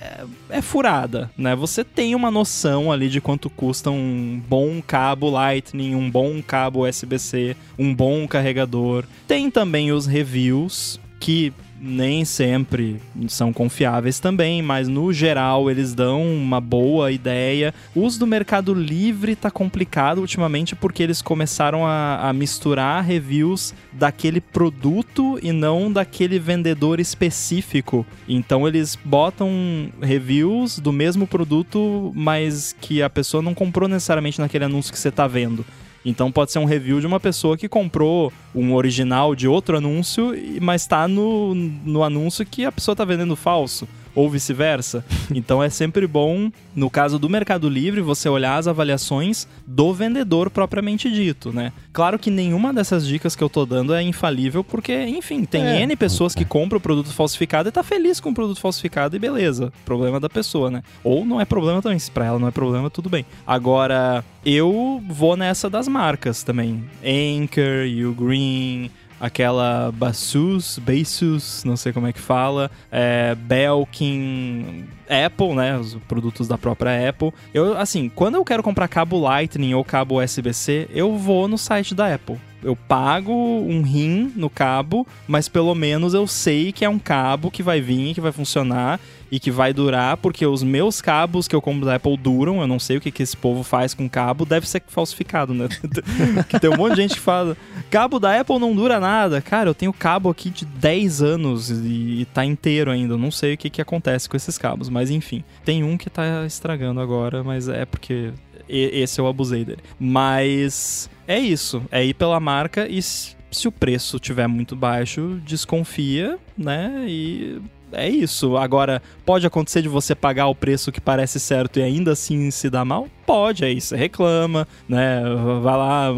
é, é, furada, né? Você tem uma noção ali de quanto custa um bom cabo Lightning, um bom cabo USB-C, um bom carregador. Tem também os reviews que nem sempre são confiáveis também, mas no geral eles dão uma boa ideia. O uso do Mercado Livre tá complicado ultimamente porque eles começaram a, a misturar reviews daquele produto e não daquele vendedor específico. Então eles botam reviews do mesmo produto, mas que a pessoa não comprou necessariamente naquele anúncio que você tá vendo. Então pode ser um review de uma pessoa que comprou um original de outro anúncio, mas está no, no anúncio que a pessoa está vendendo falso ou vice-versa. Então é sempre bom, no caso do Mercado Livre, você olhar as avaliações do vendedor propriamente dito, né? Claro que nenhuma dessas dicas que eu tô dando é infalível, porque, enfim, tem é. N pessoas que compram o produto falsificado e tá feliz com o produto falsificado e beleza. Problema da pessoa, né? Ou não é problema também, se pra ela não é problema, tudo bem. Agora, eu vou nessa das marcas também. Anchor, You Green, aquela Basus, Basus, não sei como é que fala, é, Belkin, Apple, né, os produtos da própria Apple. Eu, assim, quando eu quero comprar cabo Lightning ou cabo USB-C, eu vou no site da Apple eu pago um rim no cabo, mas pelo menos eu sei que é um cabo que vai vir, que vai funcionar e que vai durar, porque os meus cabos que eu compro da Apple duram, eu não sei o que, que esse povo faz com cabo, deve ser falsificado, né? que tem um monte de gente que fala, cabo da Apple não dura nada. Cara, eu tenho cabo aqui de 10 anos e, tá inteiro ainda, eu não sei o que, que acontece com esses cabos, mas enfim. Tem um que tá estragando agora, mas é porque esse eu abusei dele. Mas é isso, é ir pela marca e se o preço tiver muito baixo, desconfia, né? E é isso. Agora, pode acontecer de você pagar o preço que parece certo e ainda assim se dar mal? Pode, aí você reclama, né? Vai lá,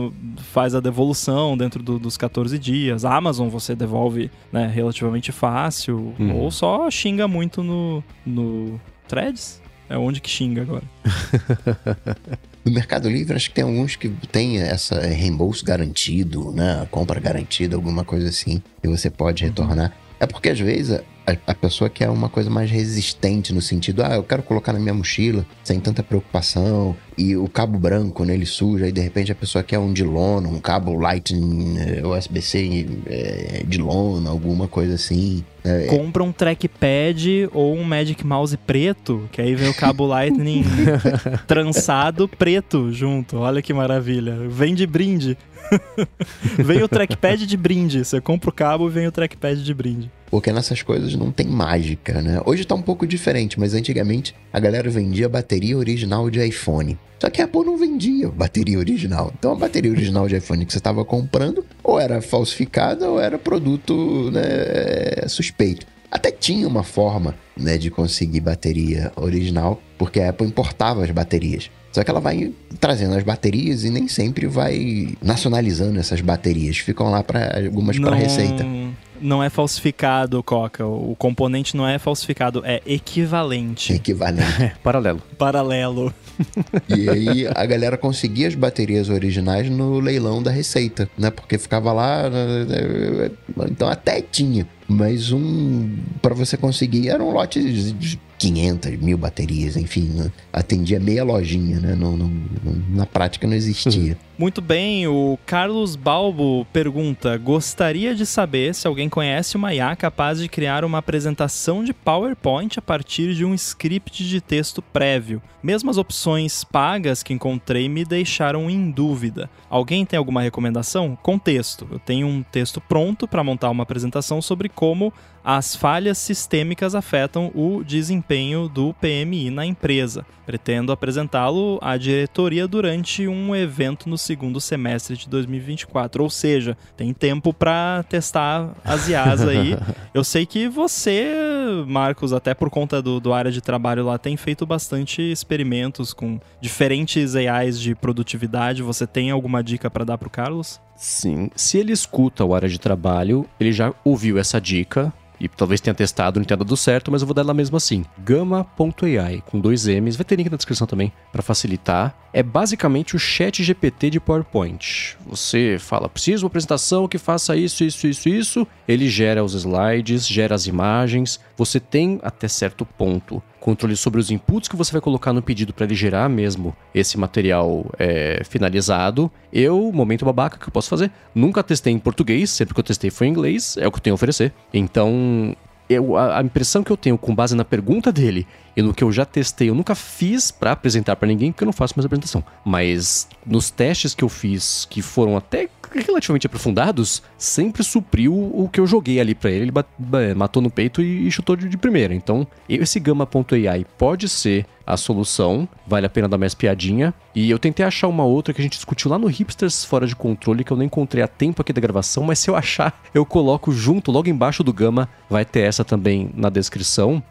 faz a devolução dentro do, dos 14 dias. A Amazon você devolve né, relativamente fácil, uhum. ou só xinga muito no, no Threads. É onde que xinga agora. No Mercado Livre, acho que tem alguns que tem essa reembolso garantido, né? Compra garantida, alguma coisa assim, que você pode uhum. retornar. É porque às vezes a, a, pessoa quer uma coisa mais resistente no sentido, ah, eu quero colocar na minha mochila sem tanta preocupação e o cabo branco nele suja e de repente a pessoa quer um de lona, um cabo Lightning eh, USB-C é, de lona, alguma coisa assim. É, Compra um trackpad ou um Magic Mouse preto, que aí vem o cabo Lightning trançado preto junto. Olha que maravilha. Vem de brinde. vem o trackpad de brinde. Você compra o cabo e vem o trackpad de brinde. Porque nessas coisas não tem mágica, né? Hoje tá um pouco diferente, mas antigamente a galera vendia bateria original de iPhone. Só que a Apple não vendia bateria original. Então a bateria original de iPhone que você estava comprando ou era falsificada ou era produto né, suspeito. Até tinha uma forma né, de conseguir bateria original, porque a Apple importava as baterias. Só que ela vai trazendo as baterias e nem sempre vai nacionalizando essas baterias. Ficam lá para algumas para receita não é falsificado, Coca. O componente não é falsificado, é equivalente. Equivalente. É, paralelo. Paralelo. E aí a galera conseguia as baterias originais no leilão da Receita, né? Porque ficava lá. Né, né, então até tinha. Mas um. para você conseguir, era um lote de 500 mil baterias, enfim, né? atendia meia lojinha, né? Não, não, na prática não existia. Muito bem, o Carlos Balbo pergunta: gostaria de saber se alguém conhece uma IA capaz de criar uma apresentação de PowerPoint a partir de um script de texto prévio. Mesmo as opções pagas que encontrei me deixaram em dúvida. Alguém tem alguma recomendação? Contexto: eu tenho um texto pronto para montar uma apresentação sobre como as falhas sistêmicas afetam o desempenho do PMI na empresa. Pretendo apresentá-lo à diretoria durante um evento no segundo semestre de 2024. Ou seja, tem tempo para testar as IAs aí. Eu sei que você, Marcos, até por conta do, do área de trabalho lá, tem feito bastante experimentos com diferentes AIs de produtividade. Você tem alguma dica para dar para o Carlos? Sim. Se ele escuta o área de trabalho, ele já ouviu essa dica, e talvez tenha testado, não tenha dado certo, mas eu vou dar lá mesmo assim. Gama.ai, com dois M's, vai ter link na descrição também para facilitar. É basicamente o chat GPT de PowerPoint. Você fala, preciso uma apresentação que faça isso, isso, isso, isso. Ele gera os slides, gera as imagens. Você tem, até certo ponto, controle sobre os inputs que você vai colocar no pedido para ele gerar mesmo esse material é, finalizado. Eu, momento babaca que eu posso fazer, nunca testei em português, sempre que eu testei foi em inglês, é o que eu tenho a oferecer. Então, eu, a, a, impressão que eu tenho com base na pergunta dele e no que eu já testei, eu nunca fiz para apresentar para ninguém, porque eu não faço mais apresentação. Mas nos testes que eu fiz, que foram até relativamente aprofundados, sempre supriu o que eu joguei ali para ele. Ele matou no peito e chutou de primeira. Então, esse Gama.ai pode ser a solução, vale a pena dar mais piadinha. E eu tentei achar uma outra que a gente discutiu lá no Hipsters Fora de Controle, que eu não encontrei a tempo aqui da gravação, mas se eu achar, eu coloco junto, logo embaixo do Gama, vai ter essa também na descrição.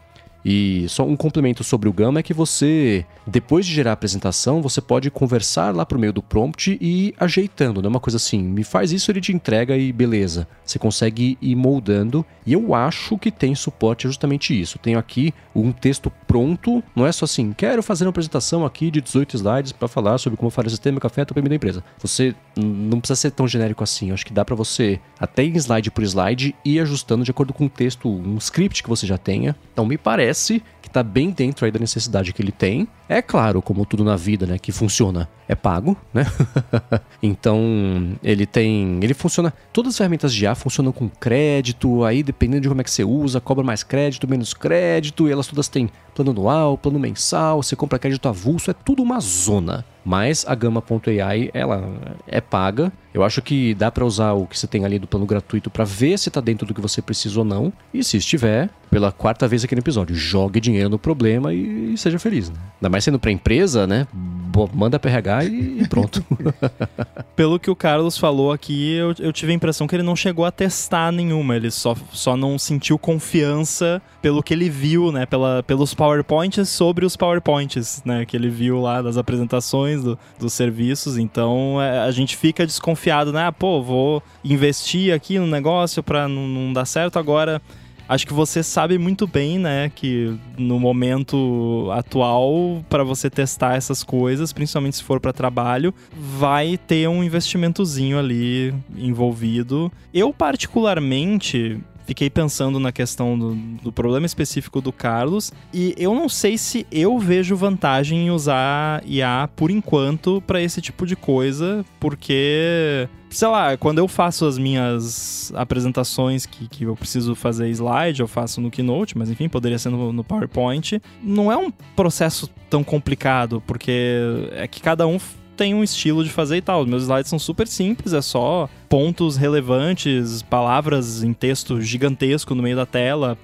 E só um complemento sobre o Gama é que você, depois de gerar a apresentação, você pode conversar lá pro meio do prompt e ir ajeitando, não é uma coisa assim, me faz isso, ele te entrega e beleza. Você consegue ir moldando e eu acho que tem suporte a justamente isso. Tenho aqui um texto pronto, não é só assim, quero fazer uma apresentação aqui de 18 slides para falar sobre como fazer o sistema que afeta o PM da empresa. Você não precisa ser tão genérico assim, eu acho que dá para você, até slide por slide, ir ajustando de acordo com o texto, um script que você já tenha. Então me parece parece que está bem dentro aí da necessidade que ele tem. É claro, como tudo na vida, né, que funciona, é pago, né? então, ele tem, ele funciona, todas as ferramentas de IA funcionam com crédito, aí dependendo de como é que você usa, cobra mais crédito, menos crédito, e elas todas têm plano anual, plano mensal, você compra crédito avulso, é tudo uma zona. Mas a Gama.ai, ela é paga. Eu acho que dá para usar o que você tem ali do plano gratuito para ver se tá dentro do que você precisa ou não. E se estiver, pela quarta vez aqui no episódio, jogue dinheiro no problema e, seja feliz, né? Ainda mais sendo pra empresa, né? manda PRH e pronto. Pelo que o Carlos falou aqui, eu, eu, tive a impressão que ele não chegou a testar nenhuma. Ele só, só não sentiu confiança pelo que ele viu, né? Pela, pelos PowerPoints sobre os PowerPoints, né? Que ele viu lá das apresentações do, dos serviços. Então é, a gente fica desconfiado, né? Ah, pô, vou investir aqui no negócio pra não, não dar certo agora acho que você sabe muito bem, né, que no momento atual, para você testar essas coisas, principalmente se for para trabalho, vai ter um investimentozinho ali envolvido. Eu, particularmente, fiquei pensando na questão do, do, problema específico do Carlos e eu não sei se eu vejo vantagem em usar IA por enquanto para esse tipo de coisa, porque sei lá, quando eu faço as minhas apresentações que, que eu preciso fazer slide, eu faço no Keynote, mas enfim, poderia ser no, no PowerPoint. Não é um processo tão complicado, porque é que cada um tem um estilo de fazer e tal. Os meus slides são super simples, é só pontos relevantes, palavras em texto gigantesco no meio da tela,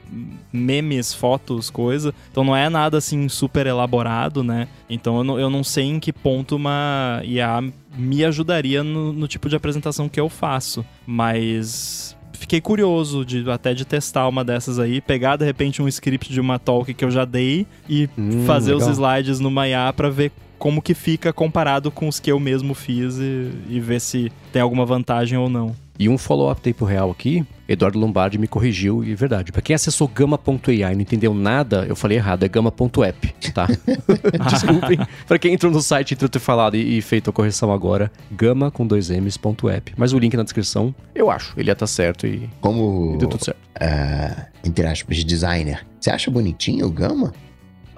memes, fotos, coisa. Então não é nada assim super elaborado, né? Então eu não, eu não sei em que ponto uma IA me ajudaria no, no tipo de apresentação que eu faço. Mas fiquei curioso de até de testar uma dessas aí, pegar de repente um script de uma talk que eu já dei e hum, fazer legal. os slides no IA para ver como que fica comparado com os que eu mesmo fiz e, e ver se tem alguma vantagem ou não. E um follow-up tempo real aqui, Eduardo Lombardi me corrigiu e é verdade. Para quem acessou gama.ai e não entendeu nada, eu falei errado, é gama.app, tá? Desculpem. Para quem entrou no site e ter falado e, e, feito a correção agora, gama com dois M's.app. Mas o link na descrição, eu acho, ele ia estar tá certo e, Como, e deu tudo certo. Uh, entre aspas, designer, você acha bonitinho o gama?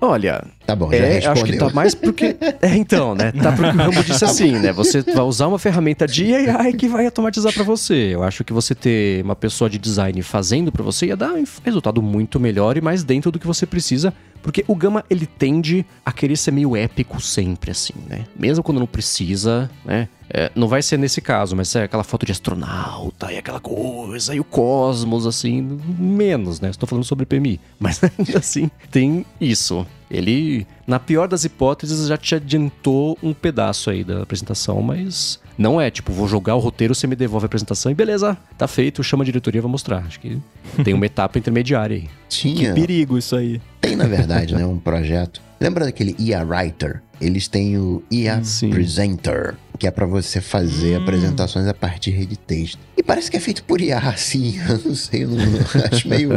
Olha. Tá bom, é. Acho que tá mais porque. É, então, né? Tá porque o Rambo disse assim, né? Você vai usar uma ferramenta de AI que vai automatizar para você. Eu acho que você ter uma pessoa de design fazendo para você ia dar um resultado muito melhor e mais dentro do que você precisa. Porque o Gama, ele tende a querer ser meio épico sempre, assim, né? Mesmo quando não precisa, né? É, não vai ser nesse caso, mas é aquela foto de astronauta e aquela coisa, e o cosmos, assim, menos, né? Estou falando sobre PMI. Mas assim, tem isso. Ele, na pior das hipóteses, já te adiantou um pedaço aí da apresentação, mas Não é tipo, vou jogar o roteiro, você me devolve a apresentação e beleza, tá feito, chama a diretoria, vai mostrar. Acho que tem uma etapa intermediária aí. Tinha. Que perigo isso aí. Tem, na verdade, né, um projeto. Lembra daquele IA Writer? Eles têm o IA Sim. Presenter, que é pra você fazer Hum. apresentações a partir de texto. E parece que é feito por IA, assim. Eu não sei, eu não, acho meio.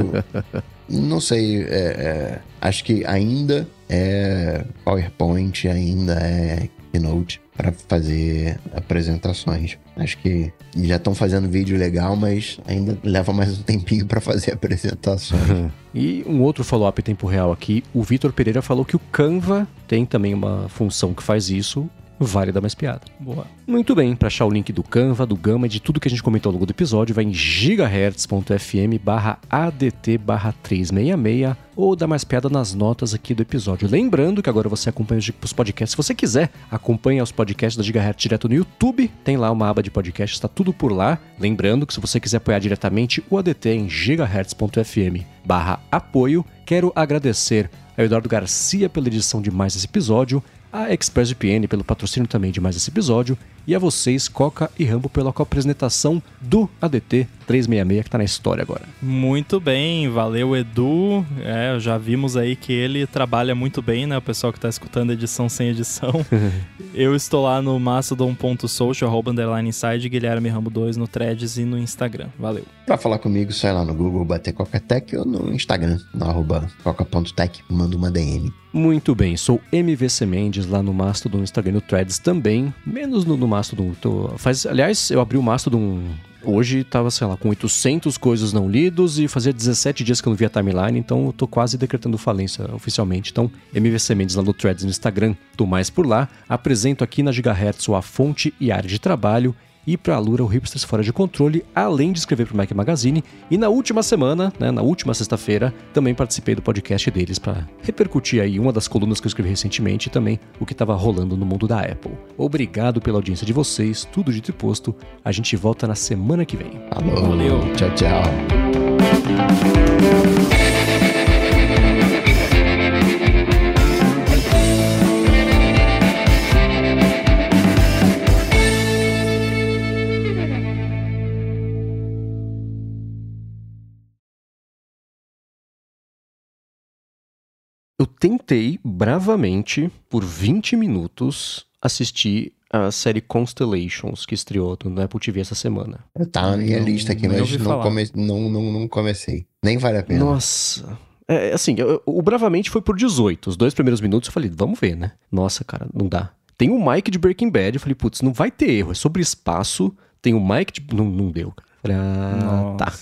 Não sei, é, é, acho que ainda é PowerPoint, ainda é Keynote para fazer apresentações. Acho que já estão fazendo vídeo legal, mas ainda leva mais um tempinho para fazer apresentações. E um outro follow-up em tempo real aqui, o Vitor Pereira falou que o Canva tem também uma função que faz isso, vale dar mais piada. Boa. Muito bem, para achar o link do Canva, do Gama e de tudo que a gente comentou ao longo do episódio, vai em gigahertz.fm barra ADT barra 366 ou dá mais piada nas notas aqui do episódio. Lembrando que agora você acompanha os podcasts, se você quiser, acompanha os podcasts da Gigahertz direto no YouTube, tem lá uma aba de podcast, está tudo por lá. Lembrando que se você quiser apoiar diretamente o ADT em gigahertz.fm barra apoio, quero agradecer ao Eduardo Garcia pela edição de mais esse episódio, a ExpressVPN pelo patrocínio também de mais esse episódio e a vocês, Coca e Rambo, pela apresentação do ADT 366 que tá na história agora. Muito bem, valeu Edu. É, já vimos aí que ele trabalha muito bem, né? O pessoal que tá escutando edição sem edição. Eu estou lá no mastodon.social, arroba underline inside, Guilherme Rambo 2 no Threads e no Instagram. Valeu. Pra falar comigo, sai lá no Google, bater Coca-Tech ou no Instagram, no arroba coca.tech, manda uma DM. Muito bem, sou MVC Mendes lá no Mastodon, no Instagram no Threads também, menos no, no Mastodon. Tô- faz, aliás, eu abri o Mastodon hoje, tava, sei lá, com 800 coisas não lidos e fazia 17 dias que eu não via timeline, então eu tô quase decretando falência oficialmente. Então, MVC Mendes lá no Threads no Instagram, tô mais por lá. Apresento aqui na Gigahertz a fonte e área de trabalho e para a Lura o Hipsters Fora de Controle, além de escrever para o Mac Magazine. E na última semana, né, na última sexta-feira, também participei do podcast deles para repercutir aí uma das colunas que eu escrevi recentemente e também o que estava rolando no mundo da Apple. Obrigado pela audiência de vocês, tudo dito e posto. A gente volta na semana que vem. Falou, Valeu. tchau, tchau. Eu tentei bravamente, por 20 minutos, assistir a série Constellations, que estreou no Apple TV essa semana. Tá na minha Não- lista aqui, mas não, come- não, não, não comecei. Nem vale a pena. Nossa. É, assim, eu- o Bravamente foi por 18. Os dois primeiros minutos eu falei, vamos ver, né? Nossa, cara, não dá. Tem o Mike de Breaking Bad, eu falei, putz, não vai ter erro, é sobre espaço. Tem o Mike de... Não, não deu, cara. Falei, ah, tá.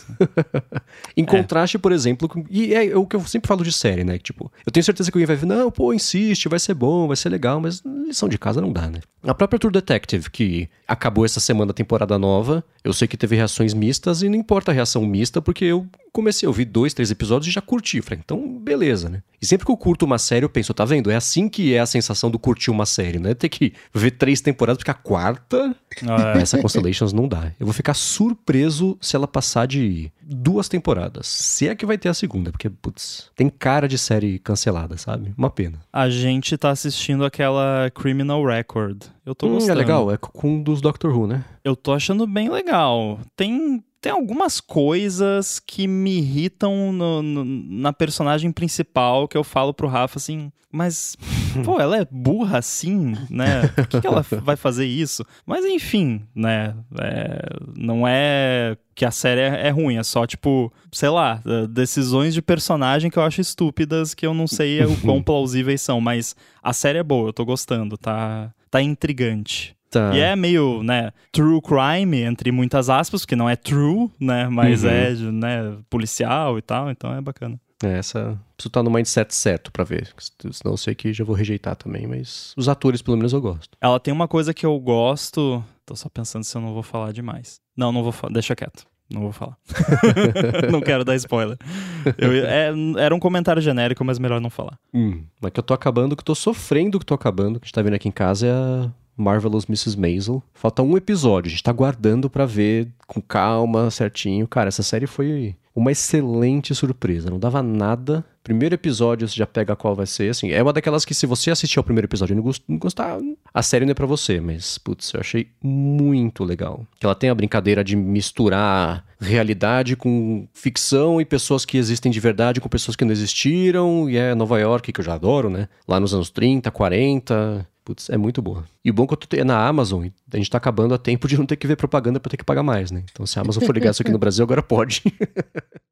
em contraste, por exemplo, com... e é o que eu sempre falo de série, né? Tipo, eu tenho certeza que alguém vai ver, não, pô, insiste, vai ser bom, vai ser legal, mas lição de casa não dá, né? A própria True Detective, que acabou essa semana a temporada nova, eu sei que teve reações mistas e não importa a reação mista, porque eu comecei a ouvir dois, três episódios e já curti. Falei, então, beleza, né? E sempre que eu curto uma série, eu penso, tá vendo? É assim que é a sensação do curtir uma série, né? Ter que ver três temporadas, porque a quarta, Ah, essa Constellations não dá. Eu vou ficar surpreso se ela passar de duas temporadas. Se é que vai ter a segunda, porque, putz, tem cara de série cancelada, sabe? Uma pena. a gente tá assistindo aquela Criminal Record. Eu tô Hum, gostando. é legal, é com um dos Doctor Who, né? Eu tô achando bem legal. Tem, tem algumas coisas que me irritam no- no- na personagem principal que eu falo pro Rafa assim, mas, pô, ela é burra assim, né? Por que, que ela vai fazer isso? Mas enfim, né? É, não é que a série é, é ruim, é só, tipo, sei lá, eh, decisões de personagem que eu acho estúpidas que eu não sei o quão plausíveis são, mas a série é boa, eu tô gostando, tá, tá intrigante. Tá. E é meio, né, true crime, entre muitas aspas, porque não é true, né, mas Uhum. é, né, policial e tal, então é bacana. É, essa. Preciso estar no mindset certo pra ver. Senão eu sei que já vou rejeitar também, mas os atores, pelo menos, eu gosto. Ela tem uma coisa que eu gosto, tô só pensando se eu não vou falar demais. Não, não vou falar, deixa quieto. Não vou falar. não quero dar spoiler. Eu- é- era um comentário genérico, mas melhor não falar. Hum, mas que eu tô acabando, que eu tô sofrendo que tô acabando, que a gente tá vendo aqui em casa é a Marvelous Mrs. Maisel. Falta um episódio, a gente tá guardando pra ver com calma, certinho. Cara, essa série foi uma excelente surpresa. Não dava nada Primeiro episódio você já pega qual vai ser, assim. É uma daquelas que se você assistir ao primeiro episódio e não, não gostar, a série não é pra você, mas, putz, eu achei muito legal. Que ela tem a brincadeira de misturar realidade com ficção e pessoas que existem de verdade com pessoas que não existiram, e é Nova York, que eu já adoro, né? Lá nos anos 30, 40. Putz, é muito boa. E o bom é que eu tô é na Amazon, a gente tá acabando a tempo de não ter que ver propaganda pra ter que pagar mais, né? Então se a Amazon for ligar isso aqui no Brasil, agora pode.